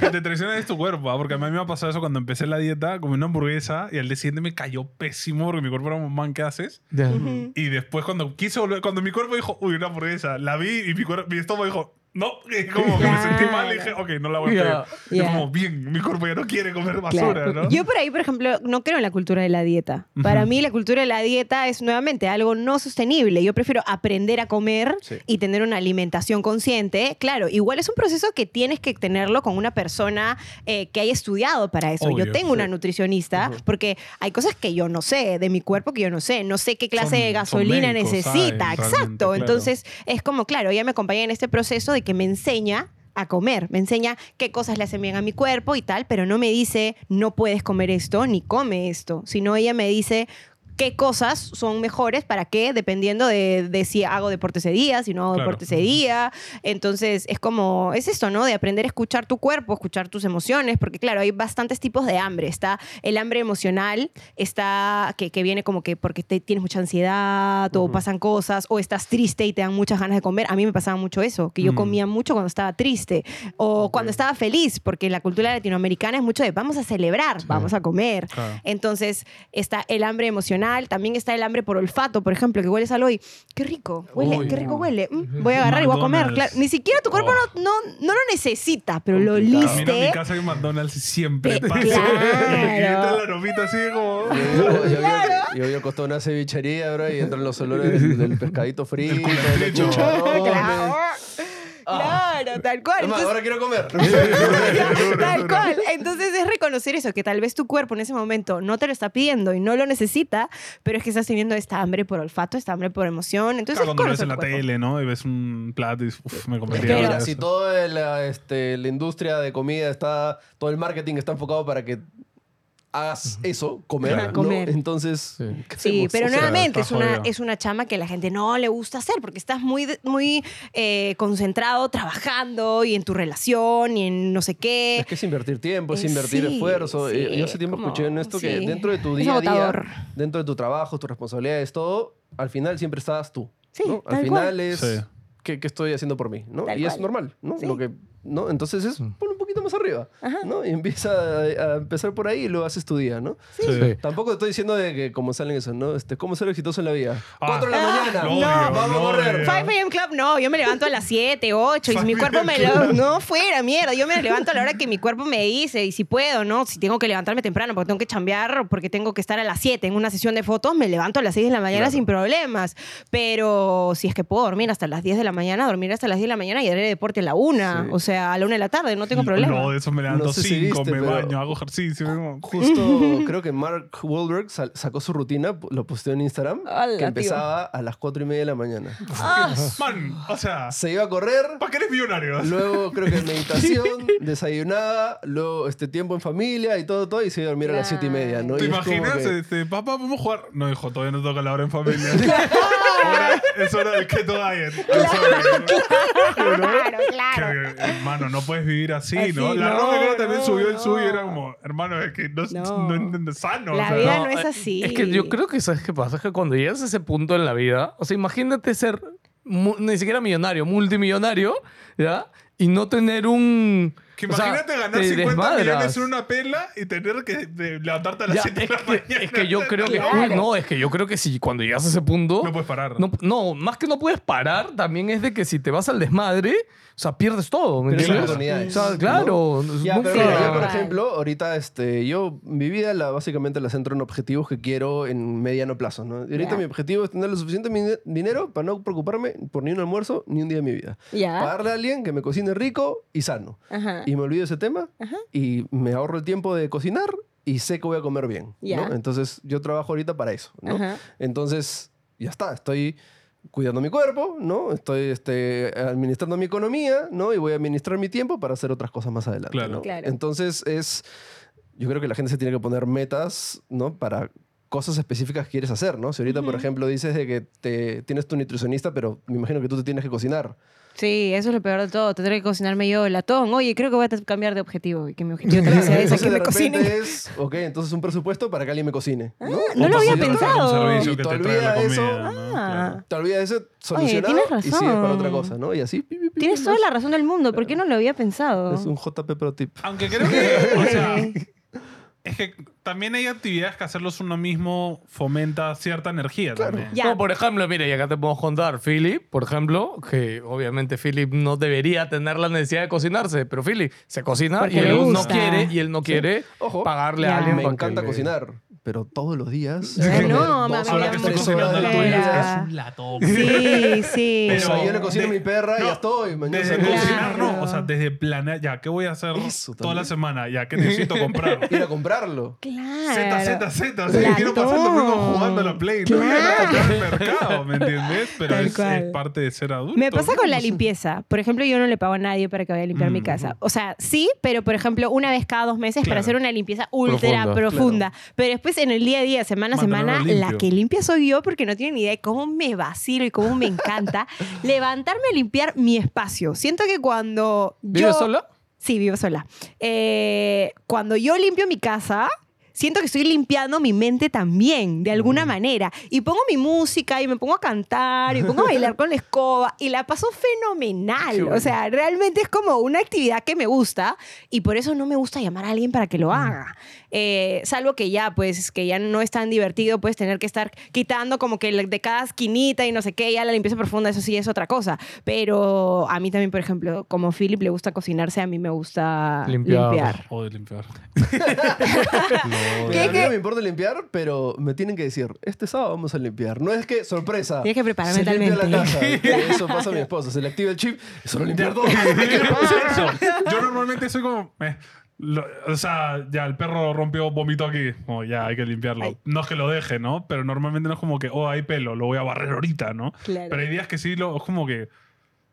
que te traiciona es tu cuerpo, ¿ah? porque a mí me ha pasado eso cuando empecé la dieta, comí una hamburguesa y al día siguiente me cayó pésimo porque mi cuerpo era un man, ¿qué haces? Ya. Y después cuando quise volver, cuando mi cuerpo dijo, uy, una hamburguesa, la vi y mi, cuerpo, mi estómago dijo, no, y como que me sentí mal y dije, ok, no la voy a pedir. Como, bien, mi cuerpo ya no quiere comer basura, Claro. ¿no? Yo por ahí, por ejemplo, no creo en la cultura de la dieta. Para mí la cultura de la dieta es nuevamente algo no sostenible. Yo prefiero aprender a comer Sí. y tener una alimentación consciente. Claro, igual es un proceso que tienes que tenerlo con una persona eh, que haya estudiado para eso. Obvio, yo tengo sí. una nutricionista porque hay cosas que yo no sé de mi cuerpo que yo no sé. No sé qué clase Son- de gasolina médicos, necesita. saben, Exacto. claro. Entonces es como, claro, ella me acompaña en este proceso de que me enseña a comer, me enseña qué cosas le hacen bien a mi cuerpo y tal, pero no me dice no puedes comer esto ni come esto, sino ella me dice qué cosas son mejores para qué, dependiendo de, de si hago deporte ese día, si no hago Claro. deporte ese día. Entonces, es como, es esto, ¿no? De aprender a escuchar tu cuerpo, escuchar tus emociones, porque claro, hay bastantes tipos de hambre. Está el hambre emocional, está que, que viene como que porque te, tienes mucha ansiedad o pasan cosas, o estás triste y te dan muchas ganas de comer. A mí me pasaba mucho eso, que yo Mm. comía mucho cuando estaba triste o cuando estaba feliz, porque la cultura latinoamericana es mucho de vamos a celebrar, vamos a comer. Claro. Entonces está el hambre emocional, también está el hambre por olfato, por ejemplo, que hueles algo y qué rico, huele, Uy. qué rico huele. Mm, voy a agarrar y voy a comer. Claro, ni siquiera tu cuerpo Oh. no, no, no lo necesita, pero lo Complicado. Mira, en mi casa hay McDonald's y siempre pasa. claro. Y entra el aromita así como... Yo, yo, yo, yo había costado una cevichería, bro, y entran los olores del, del pescadito frito, chicharrones. Claro. Claro, tal cual. Es más, Entonces- ahora quiero comer. Tal cual. Entonces es reconocer eso, que tal vez tu cuerpo en ese momento no te lo está pidiendo y no lo necesita, pero es que estás teniendo esta hambre por olfato, esta hambre por emoción. Entonces Claro, cuando lo ves en la cuerpo. tele, ¿no? Y ves un plato y dices, uf, me comería Pero- Mira, eso. si toda la, este, la industria de comida está, todo el marketing está enfocado para que hagas eso, comer, Claro. ¿no? Comer. Entonces, Sí. pero O sea, nuevamente es una, jodido. es una chama que la gente no le gusta hacer porque estás muy, muy eh, concentrado trabajando y en tu relación y en no sé qué. Es que es invertir tiempo, es Eh, invertir sí, esfuerzo. sí, Eh, Yo hace tiempo como- escuché en esto que dentro de tu día a día, dentro de tu trabajo, tus responsabilidades, todo, al final siempre estás tú. Sí, ¿no? Al final cual. es Sí. ¿qué, qué estoy haciendo por mí, ¿no? Tal y es normal, ¿no? Sí. Lo que, ¿no? Entonces es pon un poquito más arriba, Ajá. ¿no? Y empieza a, a empezar por ahí y lo haces tu día, ¿no? Sí. Sí. Tampoco te estoy diciendo de que como salen eso, ¿no? Este, cómo ser exitoso en la vida. Ah. 4 de la Ah, mañana, odio, vamos a correr. odio. 5 a.m. Club, no, yo me levanto a las 7, 8 y si mi 5 cuerpo me lo... No, fuera, mierda, yo me levanto a la hora que mi cuerpo me dice y si puedo, ¿no? Si tengo que levantarme temprano porque tengo que chambear o porque tengo que estar a las 7 en una sesión de fotos, me levanto a las 6 de la mañana Claro. sin problemas. Pero si es que puedo dormir hasta las 10 de la mañana, dormir hasta las 10 de la mañana y haré deporte a la 1, Sí. o sea, a la 1 de la tarde, no tengo problema. No, de eso me levanto No sé si 5, viste, me baño, hago ejercicio. como- Justo creo que Mark Wahlberg sacó su rutina, lo posteó en Instagram, que tío. empezaba a las 4 y media de la mañana. Ah, Man, o sea, Se iba a correr, ¿para qué eres millonario? luego creo que meditación, desayunaba, luego este tiempo en familia y todo, todo, y se iba a dormir a las 7 y media, ¿no? ¿Te Y imaginas? que- Este, papá, ¿podemos jugar? No, hijo, todavía no toca la hora en familia. Ahora es hora del keto diet. Claro, claro. Hermano, no puedes vivir así, Así, ¿no? La no, Roca creo también no, subió el no. suyo y era como, hermano, es que no, No. no, no- no es sano. La o sea, vida no. no es eh, así. Es que yo creo que, ¿sabes qué pasa? Es que cuando llegas a ese punto en la vida, o sea, imagínate ser ni siquiera millonario, multimillonario, ¿ya? Y no tener un... Que o sea, imagínate ganar te 50 desmadras. millones en una pela y tener que levantarte a las Ya, 7 de es, la que, mañana. es que yo creo que... Claro. no, es que yo creo que si cuando llegas a ese punto... No puedes parar. No, no, más que no puedes parar, también es de que si te vas al desmadre, o sea, pierdes todo. ¿me Pero son entiendes? oportunidades. O sea, claro. ¿no? es Ya, muy pero feo. mira, yo, por ejemplo, ahorita este, yo, mi vida la, básicamente la centro en objetivos que quiero en mediano plazo. ¿no? Y ahorita mi objetivo es tener lo suficiente mi- dinero para no preocuparme por ni un almuerzo ni un día de mi vida. Ya. Pagarle a alguien que me cocine rico y sano. Ajá. Y me olvido ese tema Ajá. y me ahorro el tiempo de cocinar y sé que voy a comer bien. Entonces yo trabajo ahorita para eso. Entonces, ya está, estoy cuidando mi cuerpo, ¿no? Estoy este, administrando mi economía, ¿no? Y voy a administrar mi tiempo para hacer otras cosas más adelante, Claro. ¿no? Claro. Entonces, es... Yo creo que la gente se tiene que poner metas, ¿no? Para cosas específicas que quieres hacer, ¿no? Si ahorita, por ejemplo, dices de que te, tienes tu nutricionista, pero me imagino que tú te tienes que cocinar. Sí, eso es lo peor de todo. Tendré que cocinarme yo el atón. Oye, creo que voy a cambiar de objetivo y que mi objetivo también sea ese, Entonces, que me cocinen. es, ok, entonces un presupuesto para que alguien me cocine, ¿no? no lo había pensado. Un Y que te olvidas eso. Ah. Claro. Te olvidas eso, solucionado tienes y sigues para razón. otra cosa, ¿no? Y así... pi, pi, pi, Tienes pi, toda más. la razón del mundo. ¿Por qué no lo había pensado? Es un JP Pro Tip. Aunque creo que, o sea, es que también hay actividades que hacerlos uno mismo fomenta cierta energía también. Ya. Como por ejemplo, mire, y acá te podemos contar, Philip, por ejemplo, que obviamente Philip no debería tener la necesidad de cocinarse, pero Philip se cocina Porque y él no quiere y él no quiere Ojo, pagarle Ya. a alguien. me que encanta le- cocinar, pero todos los días. Comer no, mami, Ahora ya que estoy cocinando tuyo, es un latón. Sí, sí. O sea, Pero yo le cocino a mi perra y no, ya estoy. Mañana Desde Claro. cocinar, no. O sea, desde planear, ya, ¿qué voy a hacer Eso toda también. la semana? Ya, ¿qué necesito comprar? Ir a comprarlo. Claro. Z, Z, Z. O sea, quiero pasar el domingo jugando a la Play. No voy a ir a comprar al mercado, ¿me entiendes? Pero es, parte de ser adulto. Me pasa ¿no? con la No limpieza. Por ejemplo, yo no le pago a nadie para que vaya a limpiar mi Mm, casa. O sea, sí, pero por ejemplo, una vez cada dos meses para Claro. hacer una limpieza ultra Profunda, profunda. Pero después Después, en el día a día, semana a semana, limpio. la que limpia soy yo porque no tienen ni idea de cómo me vacilo y cómo me encanta levantarme a limpiar mi espacio. Siento que cuando yo... ¿Vives sola? Sí, vivo sola. Eh, cuando yo limpio mi casa, siento que estoy limpiando mi mente también, de alguna manera. Y pongo mi música y me pongo a cantar y me pongo a bailar con la escoba y la paso fenomenal. O sea, realmente es como una actividad que me gusta y por eso no me gusta llamar a alguien para que lo haga. Eh, salvo que ya, pues, que ya no es tan divertido, pues, tener que estar quitando como que de cada esquinita y no sé qué, ya la limpieza profunda, eso sí es otra cosa. Pero a mí también, por ejemplo, como Philip le gusta cocinarse, a mí me gusta Limpiar. limpiar. O de limpiar. Mira, a mí qué? no me importa limpiar, pero me tienen que decir, este sábado vamos a limpiar. No es que, sorpresa. Tienes que preparar se limpia la mentalmente. casa. Eso pasa a mi esposa. Se le activa el chip y solo limpiar todo. ¿Qué pasa eso? Yo normalmente soy como. eh, lo- o sea, ya el perro rompió, vomitó aquí. Como ya hay que limpiarlo. Ay. No es que lo deje, ¿no? Pero normalmente no es como que, oh, hay pelo, lo voy a barrer ahorita, ¿no? Claro. Pero hay días que sí, lo, es como que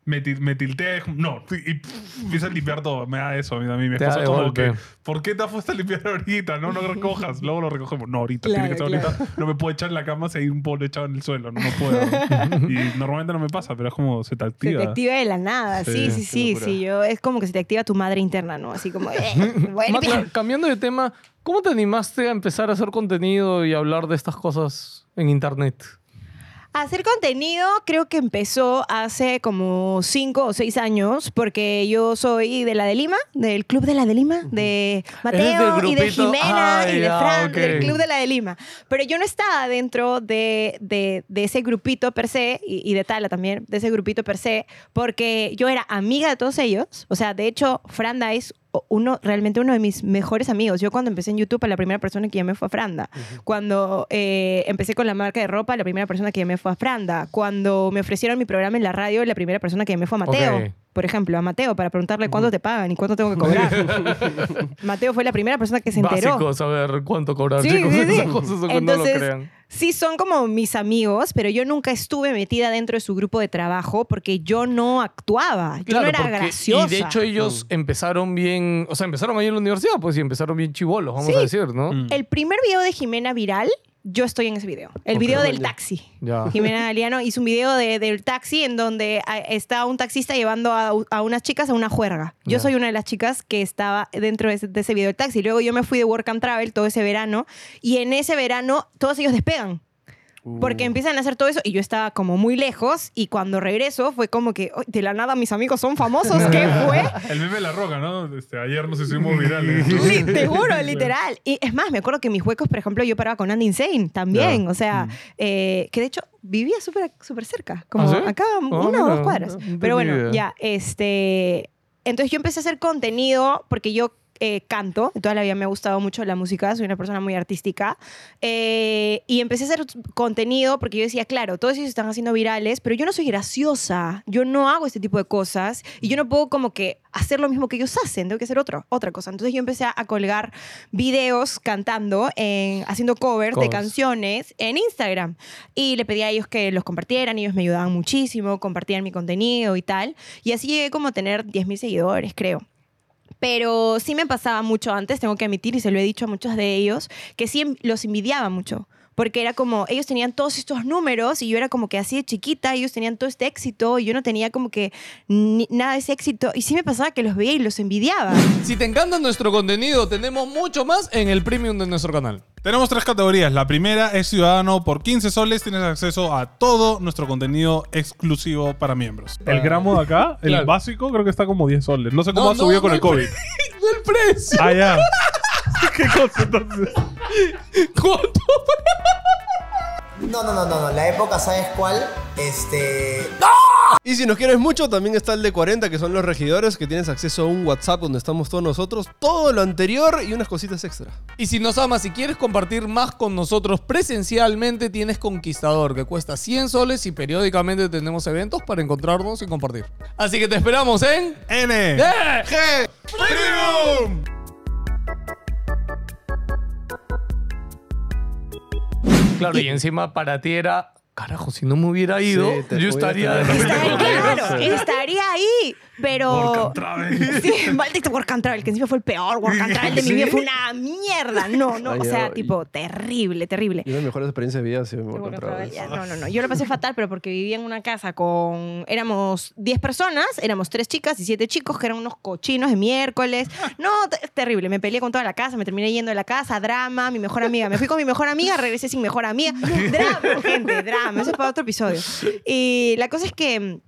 me, ti- me tilté, no, y pff, empieza a limpiar todo. Me da eso a mí. Mi esposa como golpe. que, ¿por qué te has puesto a limpiar ahorita? No, no recojas. Luego lo recogemos. No, ahorita, Claro, tiene que ser claro. ahorita. No me puedo echar en la cama si hay un polvo echado en el suelo. No, no puedo. y normalmente no me pasa, pero es como se te Se activa. te activa de la nada, sí, Sí, sí, sí, yo, es como que se te activa tu madre interna, ¿no? Así como, eh, limpiar. cambiando de tema, ¿cómo te animaste a empezar a hacer contenido y hablar de estas cosas en internet? Hacer contenido creo que empezó hace como cinco o seis años, porque yo soy de la de Lima, del Club de la de Lima, de Mateo y de? Jimena Ah, y de Fran, del Club de la de Lima. Pero yo no estaba dentro de, de- de ese grupito per se, y, y de Tala también, de ese grupito per se, porque yo era amiga de todos ellos. O sea, de hecho, Franda es uno, realmente uno de mis mejores amigos. Yo cuando empecé en YouTube, la primera persona que llamé fue a Franda. Cuando eh, empecé con la marca de ropa, la primera persona que llamé fue a Franda. Cuando me ofrecieron mi programa en la radio, la primera persona que llamé fue a Mateo. Por ejemplo, a Mateo para preguntarle cuánto te pagan y cuánto tengo que cobrar. Mateo fue la primera persona que se enteró. Básico saber cuánto cobrar, Sí, chicos. sí, sí. Esas cosas no lo Entonces, crean. sí son como mis amigos, pero yo nunca estuve metida dentro de su grupo de trabajo porque yo no actuaba. Yo no era porque- graciosa. Y de hecho ellos empezaron bien, o sea, empezaron ahí en la universidad, pues, y empezaron bien chivolos, vamos Sí. a decir, ¿no? Mm. El primer video de Jimena viral, yo estoy en ese video. El video del taxi. Ya. Jimena Galeano hizo un video de- del taxi en donde ah, está un taxista llevando a, a unas chicas a una juerga. Yo soy una de las chicas que estaba dentro de ese, de ese video del taxi. Luego yo me fui de Work and Travel todo ese verano y en ese verano todos ellos despegan. Uh. Porque empiezan a hacer todo eso y yo estaba como muy lejos y cuando regreso fue como que "Ay, de la nada mis amigos son famosos, ¿qué fue? El meme de la roca, ¿no? Este, ayer nos hicimos virales. te juro, literal. Y es más, me acuerdo que mis huecos, por ejemplo, yo paraba con Andy Insane también. O sea, eh, que de hecho vivía súper súper cerca, como ¿Ah, sí? acá, Ah, una o dos cuadras. no Pero bueno, ya, este. Entonces yo empecé a hacer contenido porque yo eh, canto, toda la vida me ha gustado mucho la música, soy una persona muy artística, eh, y empecé a hacer contenido porque yo decía, claro, todos ellos están haciendo virales, pero yo no soy graciosa, yo no hago este tipo de cosas, y yo no puedo como que hacer lo mismo que ellos hacen, tengo que hacer otro, otra cosa. Entonces yo empecé a, a colgar videos cantando, en, haciendo covers de canciones en Instagram, y le pedí a ellos que los compartieran, ellos me ayudaban muchísimo, compartían mi contenido y tal, y así llegué como a tener 10.000 seguidores, creo. Pero sí me pasaba mucho antes, tengo que admitir, y se lo he dicho a muchos de ellos, que sí em- los envidiaba mucho. Porque era como, ellos tenían todos estos números y yo era como que así de chiquita, ellos tenían todo este éxito y yo no tenía como que ni- nada de ese éxito. Y sí me pasaba que los veía y los envidiaba. Si te encanta nuestro contenido, tenemos mucho más en el premium de nuestro canal. Tenemos tres categorías. La primera es Ciudadano. Por 15 soles tienes acceso a todo nuestro contenido exclusivo para miembros. El gramo de acá, el Claro. básico, creo que está como 10 soles. No sé cómo No, ha subido no, con no el COVID. ¡El precio! Ah, ya. ¿Qué cosa entonces? ¿Cuánto? No, no, no, no, no. La época, ¿sabes cuál? Este. Y si nos quieres mucho, también está el de 40, que son los regidores, que tienes acceso a un WhatsApp donde estamos todos nosotros, todo lo anterior y unas cositas extra. Y si nos amas y quieres compartir más con nosotros presencialmente, tienes Conquistador, que cuesta 100 soles y periódicamente tenemos eventos para encontrarnos y compartir. Así que te esperamos en... N. ¡Eh! Premium. Claro, y encima para ti era carajo, si no me hubiera ido, Sí, yo estaría de claro, estaría ahí, pero... Work and travel. Sí, maldito Work and Travel, que encima fue el peor Work and Travel de mi vida. Fue una mierda. No, no, Ay, o sea, yo- tipo, terrible, terrible. Y una de mis mejores experiencias de vida ha sido mi Work Work and Travel, No, no, no. Yo lo pasé fatal, pero porque vivía en una casa con. Éramos 10 personas, éramos 3 chicas y 7 chicos, que eran unos cochinos de miércoles. No, te- terrible. Me peleé con toda la casa, me terminé yendo de la casa, drama, mi mejor amiga. Me fui con mi mejor amiga, regresé sin mejor amiga. Drama, gente, drama. Eso es para otro episodio. Y la cosa es que.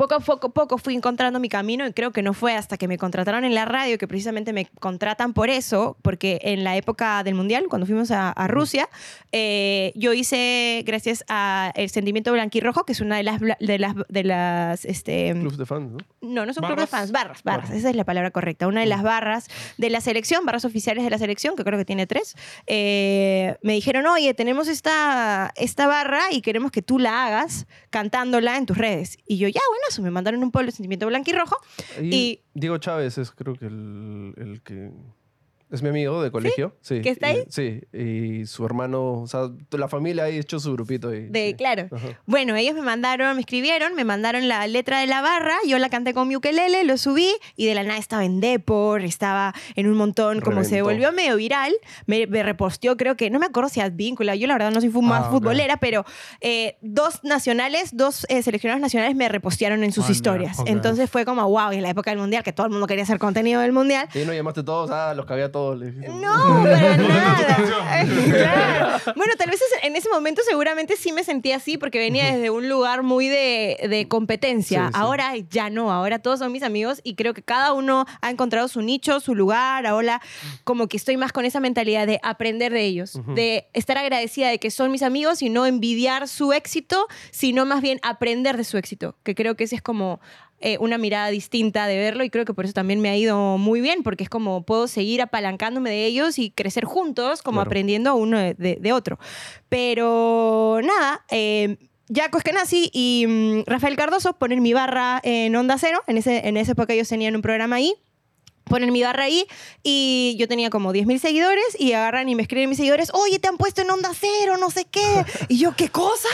Poco a poco, poco fui encontrando mi camino y creo que no fue hasta que me contrataron en la radio, que precisamente me contratan por eso, porque en la época del Mundial, cuando fuimos a, a Rusia, eh, yo hice, gracias a El Sentimiento Blanquirrojo, que es una de las, bla- de las, de las este, Clubs de fans, ¿no? no, no son club de ¿Barras? fans, barras, barras, esa es la palabra correcta. Una de las barras de la selección, barras oficiales de la selección, que creo que tiene tres, eh, me dijeron, oye, tenemos esta, esta barra y queremos que tú la hagas cantándola en tus redes. Y yo, ya, bueno, eso me mandaron un pueblo sentimiento blanquirrojo. Ahí Y- Diego Chávez es creo que el, el que... Es mi amigo de colegio. Sí. ¿Que está y- ahí? sí. Y su hermano, o sea, la familia ha hecho su grupito ahí. De, sí. claro. Ajá. Bueno, ellos me mandaron, me escribieron, me mandaron la letra de la barra, yo la canté con mi ukelele, lo subí y de la nada estaba en Depor, estaba en un montón, como se volvió medio viral, me, me reposteó, creo que, no me acuerdo si Advíncula, yo la verdad no soy más Ah, futbolera, pero eh, dos nacionales, dos eh, seleccionados nacionales me repostearon en sus historias. Entonces fue como, wow, y en la época del Mundial, que todo el mundo quería hacer contenido del Mundial, Y no llamaste todos, ah, los cagué a todos. Le no, para nada. Claro. Bueno, tal vez en ese momento seguramente sí me sentía así porque venía desde un lugar muy de, de competencia. Sí, sí. Ahora ya no, ahora todos son mis amigos y creo que cada uno ha encontrado su nicho, su lugar. Ahora como que estoy más con esa mentalidad de aprender de ellos, de estar agradecida de que son mis amigos y no envidiar su éxito, sino más bien aprender de su éxito, que creo que ese es como eh, una mirada distinta de verlo y creo que por eso también me ha ido muy bien, porque es como puedo seguir apalancándome de ellos y crecer juntos, como Claro. aprendiendo uno de, de- de otro. Pero nada, eh, Jaco Eskenazi y mm, Rafael Cardoso ponen mi barra en Onda Cero, en, ese, en esa época ellos tenían un programa ahí. Ponen mi barra ahí y yo tenía como 10.000 seguidores y agarran y me escriben mis seguidores, oye, te han puesto en onda cero, no sé qué. Y yo, ¿qué cosa?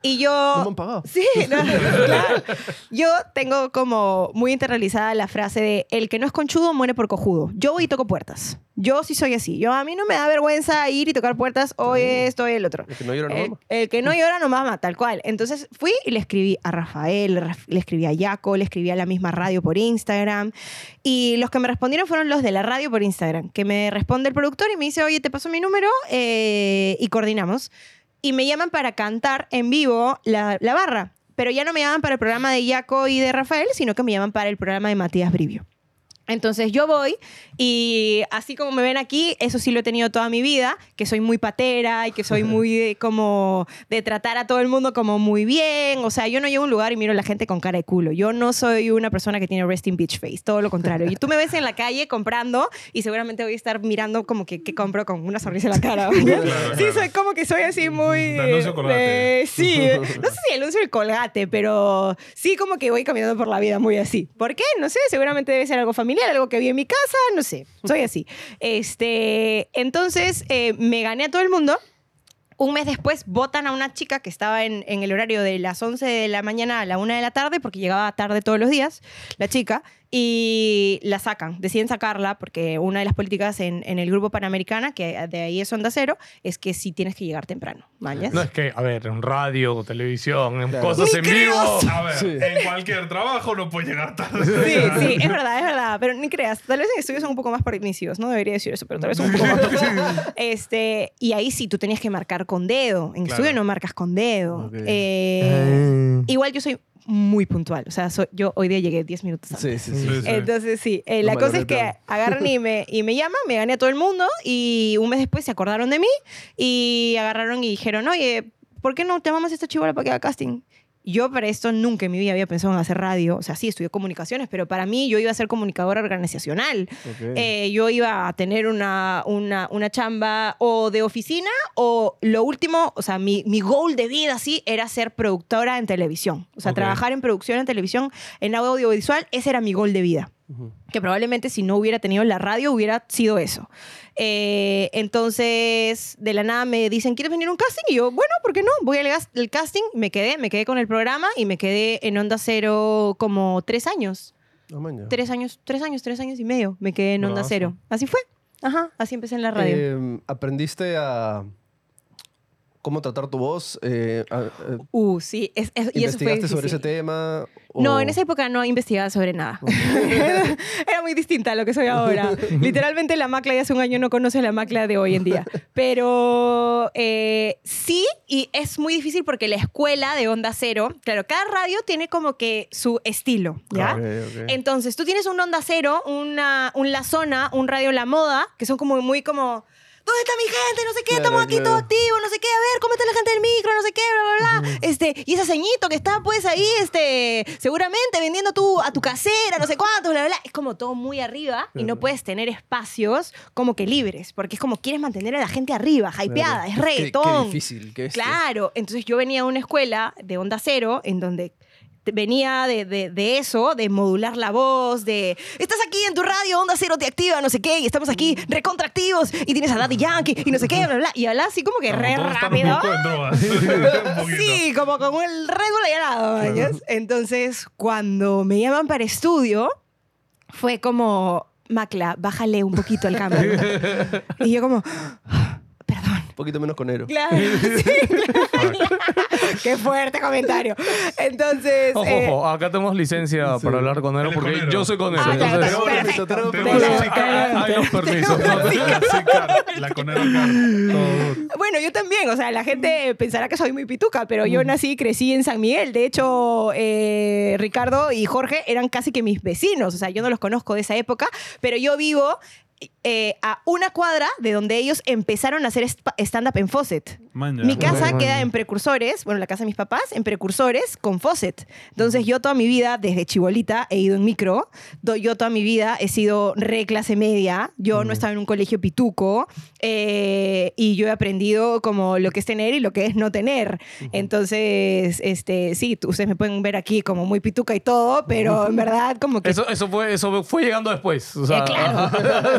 Y yo... No me han pagado. Sí, no, claro. Yo tengo como muy internalizada la frase de el que no es conchudo muere por cojudo. Yo voy y toco puertas. Yo sí soy así. Yo a mí no me da vergüenza ir y tocar puertas hoy esto, hoy el otro. El que no llora no El, mama. el que no llora no mama, tal cual. Entonces fui y le escribí a Rafael, Raf- le escribí a Yaco, le escribí a la misma radio por Instagram. Y los que me respondieron fueron los de la radio por Instagram, que me responde el productor y me dice, oye, te paso mi número eh, y coordinamos. Y me llaman para cantar en vivo la, la barra. Pero ya no me llaman para el programa de Yaco y de Rafael, sino que me llaman para el programa de Matías Brivio. Entonces yo voy y así como me ven aquí, eso sí lo he tenido toda mi vida, que soy muy patera y que soy muy de, como de tratar a todo el mundo como muy bien. O sea, yo no llego a un lugar y miro a la gente con cara de culo. Yo no soy una persona que tiene resting bitch face, todo lo contrario. Y tú me ves en la calle comprando y seguramente voy a estar mirando como que, que compro con una sonrisa en la cara. Sí, soy como que soy así muy... De anuncio Colgate. eh, sí, no sé si el anuncio del colgate, pero sí como que voy caminando por la vida muy así. ¿Por qué? No sé, seguramente debe ser algo familiar, algo que vi en mi casa, no sé, soy así. Este, entonces eh, me gané a todo el mundo. Un mes después votan a una chica que estaba en, en el horario de las 11 de la mañana a la 1 de la tarde, porque llegaba tarde todos los días, la chica, y la sacan. Deciden sacarla porque una de las políticas en, en el grupo Panamericana, que de ahí es Onda Cero, es que sí tienes que llegar temprano. ¿mañas? No es que, a ver, en radio, televisión, en Claro. cosas en vivo. A ver, Sí. en cualquier trabajo no puede llegar tarde. Sí, sí, es verdad, es verdad. Pero ni creas, tal vez en estudios son un poco más permisivos. No debería decir eso, pero tal vez son un poco más. este, y ahí sí, tú tenías que marcar con dedo. En Claro. estudio no marcas con dedo. Eh, igual yo soy muy puntual. O sea, soy- yo hoy día llegué 10 minutos antes. Sí, sí, sí. Entonces, sí, eh, la cosa es que agarran y me, y me llaman, me gané a todo el mundo y un mes después se acordaron de mí y agarraron y dijeron, oye, ¿por qué no te llamamos a esta chivola para que haga casting? Yo para esto nunca en mi vida había pensado en hacer radio. O sea, sí, estudié comunicaciones, pero para mí yo iba a ser comunicadora organizacional. Eh, yo iba a tener una, una, una chamba o de oficina o lo último, o sea, mi, mi goal de vida sí era ser productora en televisión. O sea, trabajar en producción en televisión, en audiovisual, ese era mi goal de vida. Que probablemente si no hubiera tenido la radio hubiera sido eso. Eh, entonces, de la nada me dicen, ¿quieres venir a un casting? Y yo, bueno, ¿por qué no? Voy al al casting, me quedé, me quedé con el programa y me quedé en Onda Cero como tres años. Tres años, tres años, tres años y medio me quedé en Onda Bravazo. Cero. Así fue. Ajá, así empecé en la radio. Eh, ¿Aprendiste a cómo tratar tu voz? Eh, eh, uh, sí, es- es- y eso fue ¿Investigaste sobre ese tema? No, en esa época no investigaba sobre nada. Era muy distinta a lo que soy ahora. Literalmente la macla de hace un año no conoce la macla de hoy en día. Pero eh, sí, y es muy difícil porque la escuela de Onda Cero, claro, cada radio tiene como que su estilo, ¿ya? Entonces, tú tienes un Onda Cero, una, un La Zona, un Radio La Moda, que son como muy como... ¿Dónde está mi gente? No sé qué, Claro, estamos aquí claro. todo activo, no sé qué, a ver, cómo está la gente del micro, no sé qué, bla, bla, bla. Este, y ese ceñito que está pues ahí, este, seguramente vendiendo tú a tu casera, no sé cuánto, bla, bla, bla. Es como todo muy arriba y no puedes tener espacios como que libres, porque es como quieres mantener a la gente arriba, hypeada, es Qué- reggaetón. Qué, difícil. Qué bestia. Claro, entonces yo venía a una escuela de onda cero en donde venía de, de- de eso, de modular la voz, de estás aquí en tu radio, onda cero te activa, no sé qué, y estamos aquí recontractivos, y tienes a Daddy Yankee, y no sé qué, bla, bla, y hablas así como que re rápido. Sí, como con el al lado, ¿mañas? Entonces, cuando me llaman para estudio, fue como, Macla, bájale un poquito el cambio. y yo como, "Ah, perdón. Un poquito menos conero. Claro, sí, claro. Qué fuerte comentario. Entonces. Ojo, eh, ojo, acá tenemos licencia para hablar con es porque conero. yo soy con él. Ah, entonces, claro. Permiso, tenemos la hay los permisos. La. Todo. Bueno, yo también, o sea, la gente pensará que soy muy pituca, pero yo nací y crecí en San Miguel. De hecho, eh, Ricardo y Jorge eran casi que mis vecinos, o sea, yo no los conozco de esa época, pero yo vivo eh, a una cuadra de donde ellos empezaron a hacer stand-up en Fawcett. Man. Mi casa queda en precursores, bueno, la casa de mis papás, en precursores con Fawcett. Entonces yo toda mi vida, desde chibolita, he ido en micro. Yo toda mi vida he sido re clase media. Yo no estaba en un colegio pituco. eh, y yo he aprendido como lo que es tener y lo que es no tener. Entonces, este, sí, ustedes me pueden ver aquí como muy pituca y todo, pero en verdad como que... Eso, eso, fue, eso fue llegando después. O sea, Eh, claro.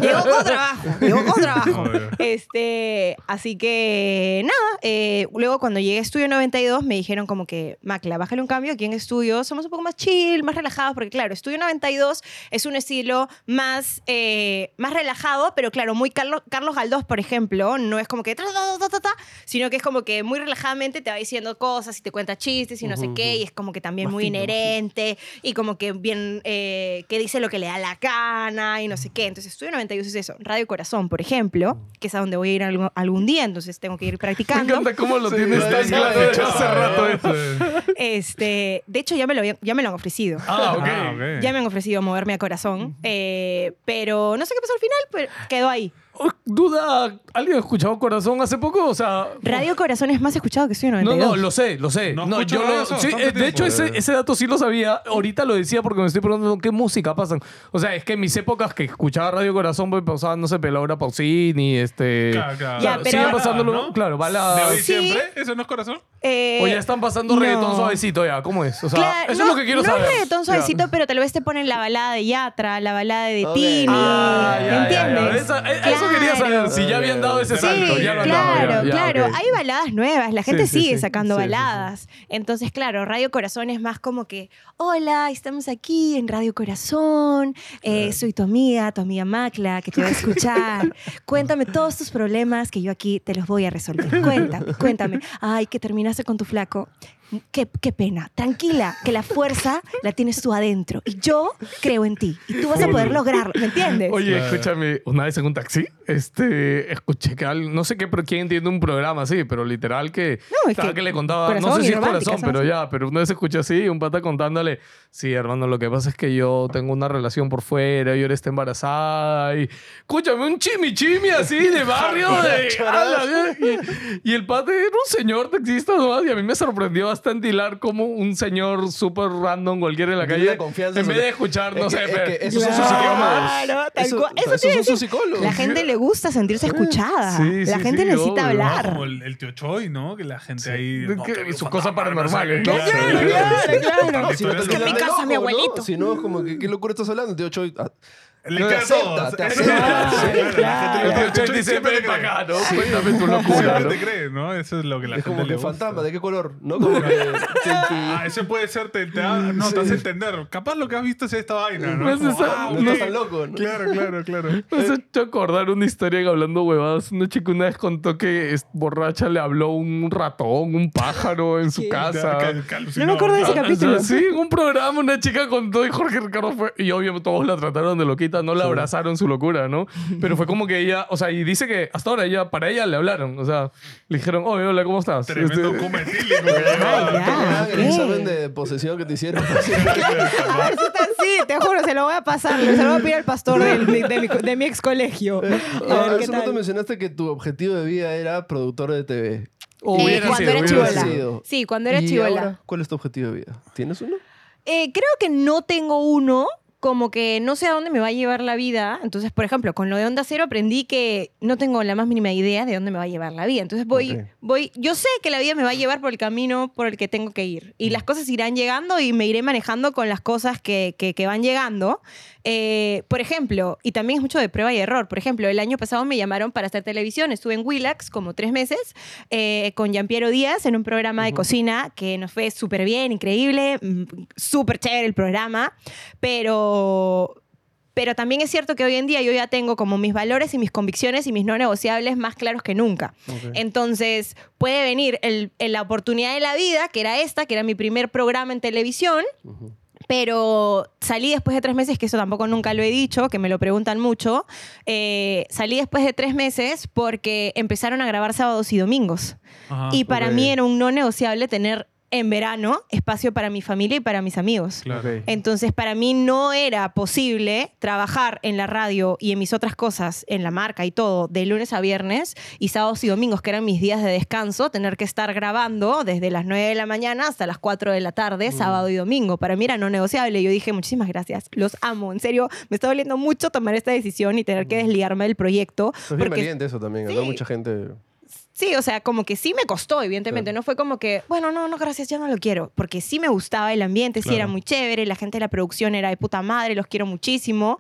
Llegó con trabajo. Llegó con trabajo. Obvio. Este, así que nada. eh, luego cuando llegué a Estudio 92 me dijeron como que, Macla, bájale un cambio. Aquí en Estudio somos un poco más chill, más relajados, porque claro, Estudio 92 es un estilo más, eh, más relajado, pero claro, muy Carlos, Carlos Galdós, por ejemplo, no es como que, ta, ta, ta, sino que es como que muy relajadamente te va diciendo cosas y te cuenta chistes y no sé qué, y es como que también Más muy fino, inherente y como que bien, eh, que dice lo que le da la gana y no sé qué. Entonces, Estudio 92 es eso. Radio Corazón, por ejemplo, que es a donde voy a ir algún, algún día, entonces tengo que ir Me practicando. encanta cómo lo tienes sí, tan sí, claro sí, hace sí, rato. Sí. Este, de hecho, ya me lo, habían- ya me lo han ofrecido. Ah, ok. Ah, ok. Ya me han ofrecido moverme a corazón, eh, pero no sé qué pasó al final, pero quedó ahí. Duda, ¿alguien ha escuchado Corazón hace poco? O sea... Radio Corazón es más escuchado que No, 92. no, lo sé, lo sé. No No, yo lo, sí, bastante eh, de hecho, ese, ese dato sí lo sabía. Ahorita lo decía porque me estoy preguntando qué música pasan. O sea, es que en mis épocas que escuchaba Radio Corazón, pues pasaban, no sé, Laura Pausini, este... Claro, claro. Ya, pero- siguen pasándolo, ¿no? claro, ¿De hoy Sí. siempre? ¿Eso no es corazón? Eh, O ya están pasando no. reggaetón suavecito ya, ¿cómo es? O sea, Claro, eso no, es lo que quiero no saber. es reggaetón suavecito, Ya. pero tal vez te ponen la balada de Yatra, la balada de Ok. Tini. Ah, ya, ¿Me ya, ya. entiendes? Esa- eh, Eso quería saber, si ya habían dado ese salto. Sí, ya lo han dado, claro, ya, claro. Hay baladas nuevas, la gente Sí, sigue sí. sacando Sí, sí, sí. baladas. Entonces, claro, Radio Corazón es más como que, hola, estamos aquí en Radio Corazón, eh, soy tu amiga, tu amiga Macla, que te va a escuchar. cuéntame todos tus problemas que yo aquí te los voy a resolver. Cuéntame, cuéntame. Ay, que terminaste con tu flaco. Qué, qué pena. Tranquila, que la fuerza la tienes tú adentro. Y yo creo en ti. Y tú vas a poder lograrlo, ¿me entiendes? Oye, Claro. escúchame, una vez en un taxi, este, escuché que al- no sé qué, pero quién tiene un programa así, pero literal que, No, es que que le contaba, no sé si es corazón, ¿sabes? pero ya, pero una vez escuché así, un pata contándole, sí, hermano, lo que pasa es que yo tengo una relación por fuera y ahora está embarazada y, escúchame, un chimichimi así de barrio de... y, y el pata era un señor taxista nomás y a mí me sorprendió bastante hilar como un señor súper random cualquiera en la calle, la confianza en vez de escuchar, no Es sé, que- es pero- que esos son sus Claro, tal Eso- cual. Eso esos a son sus psicólogos. La gente le gusta sentirse escuchada. Sí, la sí, gente sí, necesita obvio. ¿no? hablar. Como el, el tío Choi, ¿no? Que la gente ahí. No, que- sus cosas paranormales, qué. Claro, claro, claro. Si no Es que en mi casa, mi abuelito. Si no, es como que, ¿qué locura estás hablando? Tío Choy, ah, Le te todo. acepta, te acepta. Siempre te acá, ¿no? Cuéntame tu locura, Siempre ¿no? te cree, ¿no? Eso es lo que la es gente como le que gusta. fantasma, ¿de qué color? ¿No? Como que... Ah, ese puede ser, te, te da- no, te hace entender. Capaz lo que has visto es esta vaina, ¿no? No es Como, esa- ah, no ok. estás tan loco, ¿no? Claro, claro, claro. Me has hecho acordar una historia que hablando huevadas. Una chica una vez contó que es borracha le habló un ratón, un pájaro en su ¿Qué? casa. Cal- cal- No me acuerdo de ese capítulo. o sea, sí, en un programa una chica contó y Jorge Ricardo fue. Y obviamente todos la trataron de loquita, no la abrazaron su locura, ¿no? Pero fue como que ella, o sea, y dice que hasta ahora ella, para ella le hablaron, o sea, le dijeron, oye, hola, ¿cómo estás? Tremendo Este, coma etílico. Ah, el examen de posesión que te hicieron. Así, te juro, se lo voy a pasar. Se lo voy a pedir al pastor del- de, mi, de mi ex colegio. A ver Ah, qué tal. mencionaste que tu objetivo de vida era productor de TV. Eh, hubiera cuando sido, era chivola. Sí, cuando era ¿Y chivola. ¿Cuál es tu objetivo de vida? ¿Tienes uno? Eh, creo que no tengo uno, como que no sé a dónde me va a llevar la vida. Entonces, por ejemplo, con lo de Onda Cero aprendí que no tengo la más mínima idea de dónde me va a llevar la vida. Entonces voy, voy, yo sé que la vida me va a llevar por el camino por el que tengo que ir. Y las cosas irán llegando y me iré manejando con las cosas que, que- que van llegando. Eh, por ejemplo, y también es mucho de prueba y error. Por ejemplo, el año pasado me llamaron para hacer televisión. Estuve en Willax como tres meses eh, con Giampiero Díaz en un programa de cocina que nos fue súper bien, increíble, mm, súper chévere el programa. Pero pero también es cierto que hoy en día yo ya tengo como mis valores y mis convicciones y mis no negociables más claros que nunca. Entonces puede venir el- el- la oportunidad de la vida, que era esta, que era mi primer programa en televisión, pero salí después de tres meses, que eso tampoco nunca lo he dicho, que me lo preguntan mucho. eh, salí después de tres meses porque empezaron a grabar sábados y domingos. Ajá. y para mí era un no negociable tener en verano espacio para mi familia y para mis amigos. Claro. Entonces, para mí no era posible trabajar en la radio y en mis otras cosas, en la marca y todo, de lunes a viernes y sábados y domingos, que eran mis días de descanso, tener que estar grabando desde las 9 de la mañana hasta las 4 de la tarde, sábado y domingo. Para mí era no negociable. Yo dije, muchísimas gracias, los amo. En serio, me está doliendo mucho tomar esta decisión y tener que desligarme del proyecto. Es bien porque valiente eso también, ¿no? Sí. Mucha gente... Sí, o sea, como que sí me costó, evidentemente. No fue como que, bueno, no, no, gracias, ya no lo quiero. Porque sí me gustaba el ambiente, sí era muy chévere, la gente de la producción era de puta madre, los quiero muchísimo.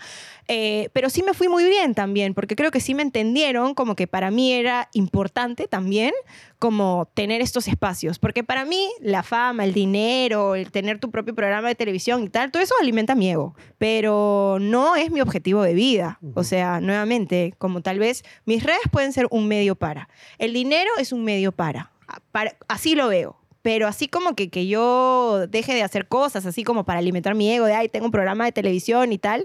Eh, pero sí me fui muy bien también, porque creo que sí me entendieron como que para mí era importante también como tener estos espacios. Porque para mí la fama, el dinero, el tener tu propio programa de televisión y tal, todo eso alimenta mi ego. Pero no es mi objetivo de vida. O sea, nuevamente, como tal vez mis redes pueden ser un medio para. El dinero es un medio para. Para- así lo veo. Pero así como que, que yo deje de hacer cosas, así como para alimentar mi ego de, ay, tengo un programa de televisión y tal.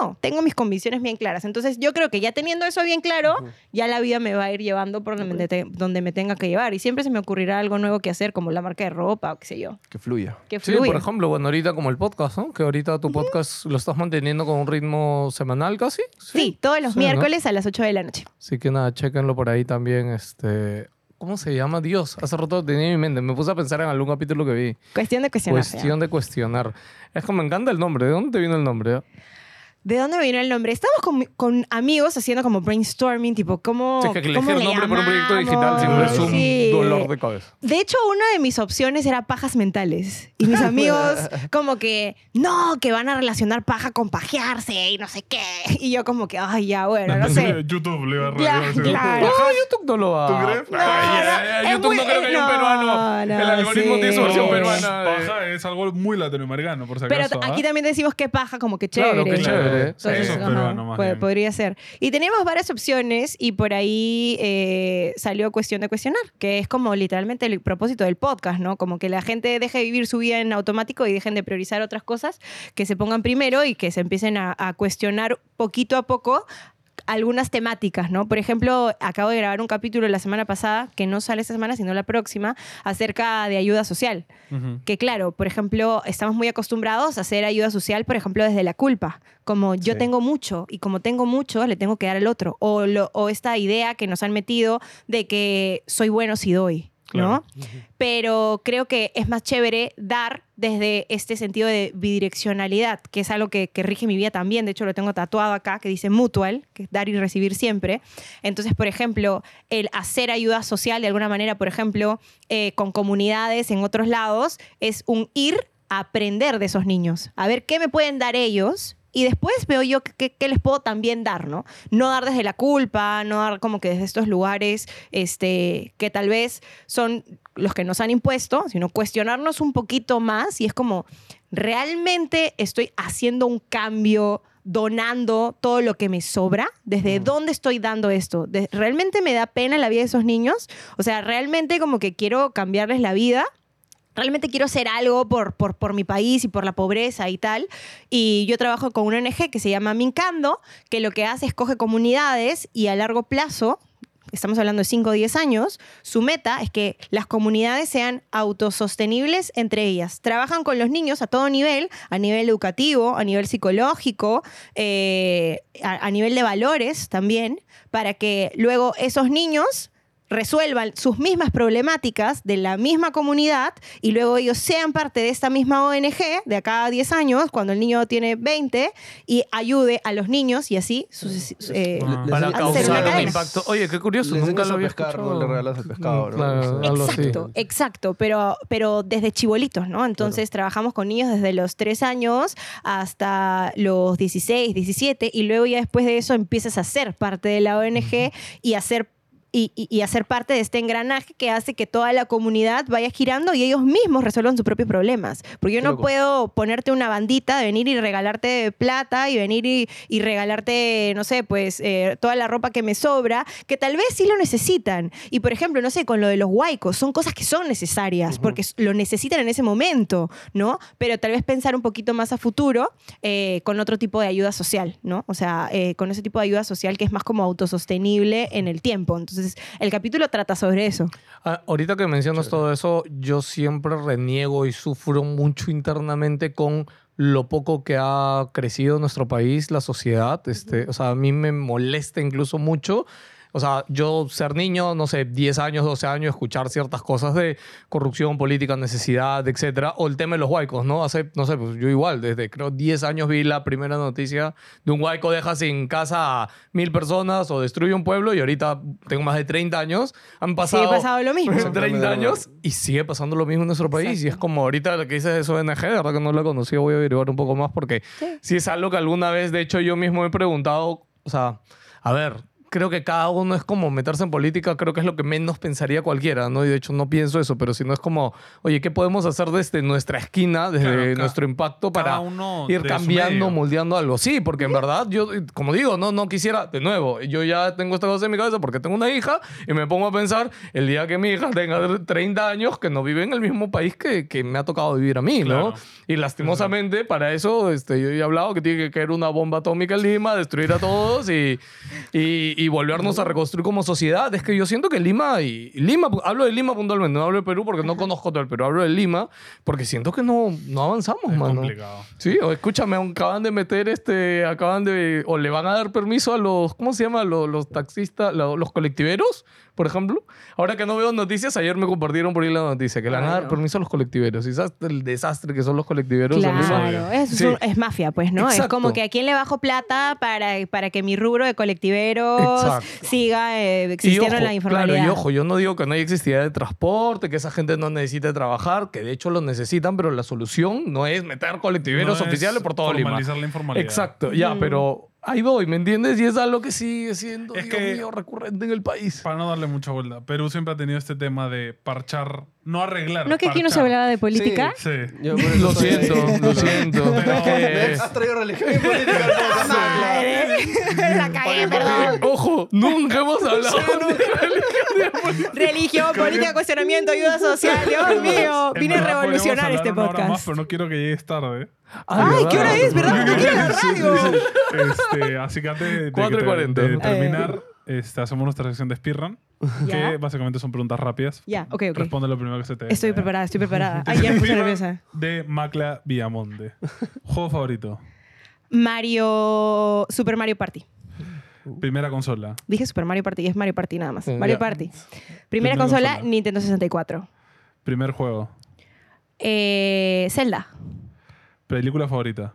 No, tengo mis convicciones bien claras. Entonces yo creo que ya teniendo eso bien claro, ya la vida me va a ir llevando por donde, me te- donde me tenga que llevar. Y siempre se me ocurrirá algo nuevo que hacer, como la marca de ropa o qué sé yo. Que fluya. Que Sí, fluya. por ejemplo, bueno, ahorita como el podcast, ¿no? Que ahorita tu podcast lo estás manteniendo con un ritmo semanal casi. Sí, todos los Sí, ¿no? miércoles a las 8 de la noche. Así que nada, chéquenlo por ahí también. Este, ¿Cómo se llama? Dios, hace rato tenía en mi mente. Me puse a pensar en algún capítulo que vi. Cuestión de cuestionar. Cuestión de cuestionar. Es que me encanta el nombre. ¿De dónde te vino el nombre? Eh? ¿De dónde vino el nombre? Estamos con, con amigos haciendo como brainstorming, tipo, ¿cómo, Sí, es que elegir ¿cómo le nombre por un proyecto digital siempre es un Sí. dolor de cabeza. De hecho, una de mis opciones era pajas mentales. Y mis amigos como que, no, que van a relacionar paja con pajearse y no sé qué. Y yo como que, ay, ya, bueno, no sé. YouTube le va a Claro. No, YouTube no lo va. ¿Tú crees? Ay, ay, YouTube muy- no creo que haya un no, peruano. no, el algoritmo sí. tiene su versión No, peruana. Paja es algo muy latinoamericano, por si Pero acaso. aquí ¿ah? también decimos que paja, como que Claro, chévere. Chévere. Entonces, ajá, más puede- bien. podría ser. Y teníamos varias opciones y por ahí eh, salió cuestión de cuestionar, que es como literalmente el propósito del podcast, ¿no? Como que la gente deje de vivir su vida en automático y dejen de priorizar otras cosas, que se pongan primero y que se empiecen a, a cuestionar poquito a poco algunas temáticas, ¿no? Por ejemplo, acabo de grabar un capítulo la semana pasada, que no sale esta semana, sino la próxima, acerca de ayuda social. Ujú. Que claro, por ejemplo, estamos muy acostumbrados a hacer ayuda social, por ejemplo, desde la culpa. Como yo Sí. tengo mucho y como tengo mucho, le tengo que dar al otro. O, lo- o esta idea que nos han metido de que soy bueno si doy. ¿no? Pero creo que es más chévere dar desde este sentido de bidireccionalidad, que es algo que, rige mi vida también. De hecho, lo tengo tatuado acá, que dice mutual, que es dar y recibir siempre. Entonces, por ejemplo, el hacer ayuda social de alguna manera, por ejemplo, eh, con comunidades en otros lados, es un ir a aprender de esos niños, a ver qué me pueden dar ellos y después veo yo qué les puedo también dar, ¿no? No dar desde la culpa, no dar como que desde estos lugares este, que tal vez son los que nos han impuesto, sino cuestionarnos un poquito más y es como, ¿realmente estoy haciendo un cambio? donando todo lo que me sobra, desde dónde estoy dando esto, realmente me da pena la vida de esos niños, o sea, realmente como que quiero cambiarles la vida realmente quiero hacer algo por, por, por mi país y por la pobreza y tal. Y yo trabajo con una ONG que se llama Mincando, que lo que hace es coge comunidades y a largo plazo, estamos hablando de 5 o 10 años, su meta es que las comunidades sean autosostenibles entre ellas. Trabajan con los niños a todo nivel, a nivel educativo, a nivel psicológico, eh, a, a nivel de valores también, para que luego esos niños resuelvan sus mismas problemáticas de la misma comunidad y luego ellos sean parte de esta misma ONG de acá a 10 años, cuando el niño tiene 20, y ayude a los niños y así suces- eh, Ah. Causar un impacto. Oye, qué curioso, Les nunca lo había pescar, escuchado. no le regalas el pescado. Exacto, exacto, pero, pero desde chibolitos, ¿no? Entonces trabajamos con niños desde los 3 años hasta los 16, 17 y luego ya después de eso empiezas a ser parte de la ONG y a ser y, y- y hacer parte de este engranaje que hace que toda la comunidad vaya girando y ellos mismos resuelvan sus propios problemas. Porque yo no loco. puedo ponerte una bandita, de venir y regalarte plata y venir y, y regalarte, no sé, pues eh, toda la ropa que me sobra, que tal vez sí lo necesitan. Y por ejemplo, no sé, con lo de los huaicos, son cosas que son necesarias porque lo necesitan en ese momento, ¿no? Pero tal vez pensar un poquito más a futuro eh, con otro tipo de ayuda social, ¿no? O sea, eh, con ese tipo de ayuda social que es más como autosostenible en el tiempo. Entonces, el capítulo trata sobre eso. Ah, ahorita que mencionas todo eso, yo siempre reniego y sufro mucho internamente con lo poco que ha crecido nuestro país, la sociedad. Este, o sea, a mí me molesta incluso mucho. O sea, yo ser niño, no sé, 10 años, 12 años, escuchar ciertas cosas de corrupción, política, necesidad, etcétera. O el tema de los huaicos, ¿no? Hace, no sé, pues yo igual, desde creo 10 años vi la primera noticia de un huaico deja sin casa a mil personas o destruye un pueblo y ahorita tengo más de 30 años. Han pasado, ha pasado lo mismo. 30 años y sigue pasando lo mismo en nuestro país. Y es como ahorita lo que dices de ONG, de verdad que no lo he conocido, voy a averiguar un poco más porque sí. es algo que alguna vez, de hecho, yo mismo me he preguntado, o sea, a ver, creo que cada uno es como meterse en política, creo que es lo que menos pensaría cualquiera, ¿no? Y de hecho no pienso eso, pero si no es como, oye, ¿qué podemos hacer desde nuestra esquina, desde Claro, nuestro impacto para uno ir cambiando, moldeando algo? Sí, porque en verdad yo, como digo, no, no quisiera, de nuevo, yo ya tengo esta cosa en mi cabeza porque tengo una hija y me pongo a pensar el día que mi hija tenga 30 años que no vive en el mismo país que, que me ha tocado vivir a mí, ¿no? Y lastimosamente para eso este, yo he hablado que tiene que caer una bomba atómica en Lima, destruir a todos y, y, y volvernos a reconstruir como sociedad. Es que yo siento que Lima, y Lima, hablo de Lima puntualmente, no hablo de Perú porque no conozco todo el Perú, hablo de Lima porque siento que no, no avanzamos, Es mano. complicado. Sí, o escúchame, acaban de meter este, acaban de, o le van a dar permiso a los, ¿cómo se llama? Los, los taxistas, lo- los colectiveros, por ejemplo. Ahora que no veo noticias, ayer me compartieron por ahí la noticia, que le van a dar permiso a los colectiveros. ¿Y sabes el desastre que son los colectiveros? Lima? Claro, es, Sí. es mafia, pues, ¿no? Es Exacto. como que a quién le bajo plata para, para que mi rubro de colectiveros Exacto. siga eh, Y existiendo ojo, en la informalidad. Claro, y ojo, yo no digo que no haya existido de transporte, que esa gente no necesite trabajar, que de hecho lo necesitan, pero la solución no es meter colectiveros No es oficiales por todo Lima. formalizar la informalidad. Exacto, ya, pero ahí voy, ¿me entiendes? Y es algo que sigue siendo, Es Dios que- mío, recurrente en el país. Para no darle mucha vuelta, Perú siempre ha tenido este tema de parchar, no arreglar. ¿No que aquí no se hablaba de política? Sí. Yo por eso Lo siento, lo siento. Pero-. Has traído religión y política al podcast. Madre, la cagué, perdón. Ojo, nunca hemos hablado de religión. Religión, política, cuestionamiento, ayuda social. Dios mío, En vine a verdad, revolucionar este una hora podcast. Más, pero no quiero que llegues tarde. Ay, ¿qué hora es? ¿Verdad? No quiero la radio. Este, así que antes de, de, 4 y que te- 40. de terminar, este, hacemos nuestra sección de Speedrun, Ya. que básicamente son preguntas rápidas. Ya, ok, ok. Responde lo primero que se te Estoy preparada, estoy preparada. Ay, ya me puse Speedrun nerviosa. De Macla Villamonte. Juego favorito. Mario. Super Mario Party. Primera consola. Dije Super Mario Party y es Mario Party nada más. Sí, Mario ya. Party. Primera Primera consola, consola. Nintendo 64. Primer juego. Eh, Zelda. Película favorita.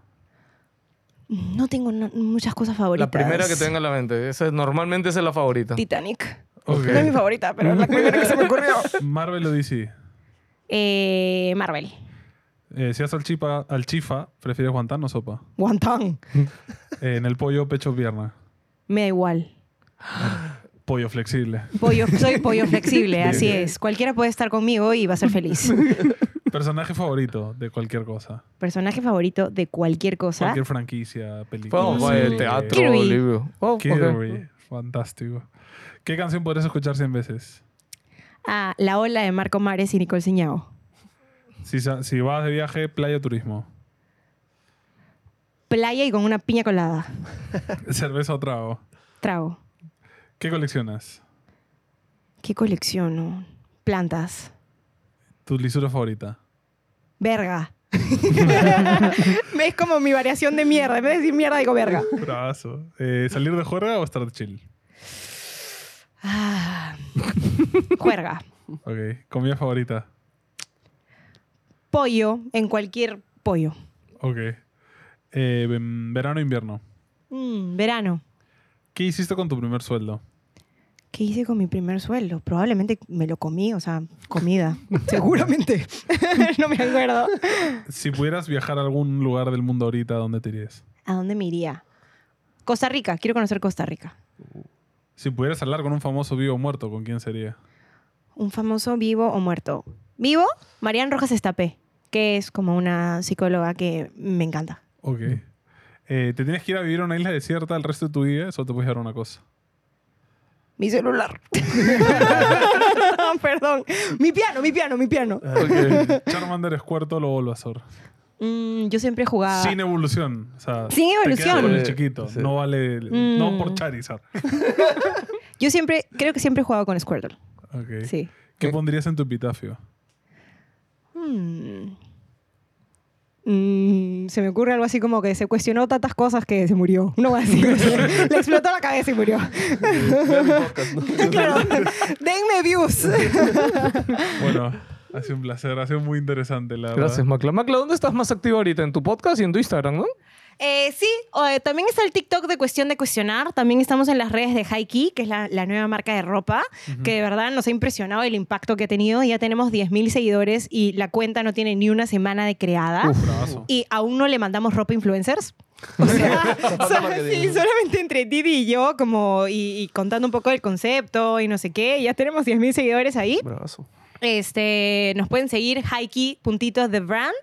No tengo no- muchas cosas favoritas. La primera que tenga en la mente. Esa es- normalmente esa es la favorita. Titanic. No es mi favorita, pero es la primera que se me ocurrió. Marvel o DC. Eh, Marvel. Eh, si haces al, chipa, al chifa, ¿prefieres guantán o sopa? Wonton. Eh, en el pollo, pecho o pierna. Me da igual. Pollo flexible. Pollo, soy pollo flexible, así es. Cualquiera puede estar conmigo y va a ser feliz. Personaje favorito de cualquier cosa. Personaje favorito de cualquier cosa. Cualquier franquicia, película. Vamos, teatro, Kirby. libro. Oh. Fantástico. ¿Qué canción podrías escuchar 100 veces? Ah, La ola de Marco Mares y Nicole Ciñao. Si, vas de viaje, playa o turismo. Playa y con una piña colada. Cerveza o trago. Trago. ¿Qué coleccionas? ¿Qué colecciono? Plantas. ¿Tu lisura favorita? Verga. es como mi variación de mierda. En vez de decir mierda, digo verga. Bravazo. Eh, ¿Salir de juerga o estar de chill? Ah. Juerga. Ok. ¿Comida favorita? Pollo en cualquier pollo. Ok. Eh, em, ¿Verano o invierno? Mm, verano. ¿Qué hiciste con tu primer sueldo? ¿Qué hice con mi primer sueldo? Probablemente me lo comí, o sea, comida. Seguramente. no me acuerdo. Si pudieras viajar a algún lugar del mundo ahorita, ¿a dónde te irías? ¿A dónde me iría? Costa Rica. Quiero conocer Costa Rica. Si pudieras hablar con un famoso vivo o muerto, ¿con quién sería? Un famoso vivo o muerto. Vivo, Marian Rojas Estapé, que es como una psicóloga que me encanta. Ok. Eh, ¿Te tienes que ir a vivir a una isla desierta el resto de tu vida? Eso te puedes llevar una cosa. Mi celular. Perdón. Mi piano, mi piano, mi piano. Ok. Charmander, Squirtle o Bulbasaur. Mm, yo siempre jugaba. Sin evolución. O sea, Sin evolución. con el Sí, chiquito. sí. No vale... Mm. No por Charizard. Yo siempre, creo que siempre he jugado con Squirtle. Ok. Sí. ¿Qué pondrías en tu epitafio? Mm. Mm, se me ocurre algo así como que se cuestionó tantas cosas que se murió. No así. Le explotó la cabeza y murió. Claro. Denme views. Bueno, ha sido un placer. Ha sido muy interesante, la verdad. Gracias, Macla. Macla, ¿dónde estás más activo ahorita? En tu podcast y en tu Instagram, ¿no? Eh, sí, eh, también está el TikTok de Cuestión de Cuestionar. También estamos en las redes de Haiki, que es la, la nueva marca de ropa, que de verdad nos ha impresionado el impacto que ha tenido. Ya tenemos 10.000 seguidores y la cuenta no tiene ni una semana de creada. Bravazo. Y aún no le mandamos ropa a influencers. O sea, sí, solamente entre Didi y yo, como, y, y contando un poco del concepto y no sé qué. Ya tenemos 10.000 seguidores ahí. Bravazo. Este, nos pueden seguir Haiki puntitos de brand.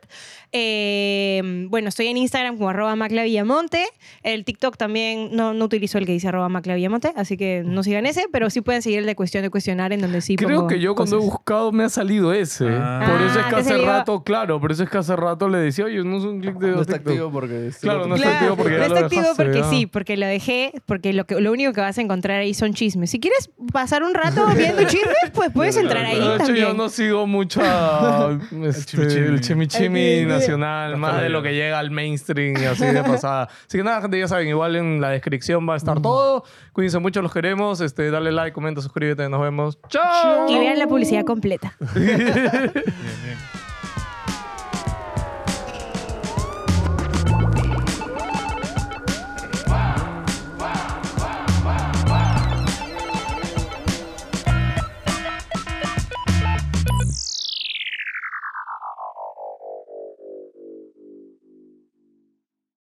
Eh, bueno, estoy en Instagram como arroba Macla Villamonte. El TikTok también no, no utilizo el que dice arroba Macla Villamonte, así que no sigan ese, pero sí pueden seguir el de cuestión de cuestionar en donde sí Creo pongo que yo cuando he buscado me ha salido ese. Ah. Por eso es Ah, que hace rato, claro, por eso es que hace rato le decía, oye, no es un clic de No está activo porque... Claro, no está activo porque no está activo dejaste, porque ya. sí, porque lo dejé, porque lo, que, lo único que vas a encontrar ahí son chismes. Si quieres pasar un rato viendo chismes, pues puedes entrar ahí De hecho, también. yo no sigo mucho a, este, chimichimi. el chimichimi. Nacional, más de lo que llega al mainstream y así de pasada. Así que nada, gente, ya saben, igual en la descripción va a estar todo. Cuídense mucho, los queremos. Este, dale like, comenta, suscríbete. Nos vemos. ¡Chao! Y vean la publicidad completa. Bien, bien.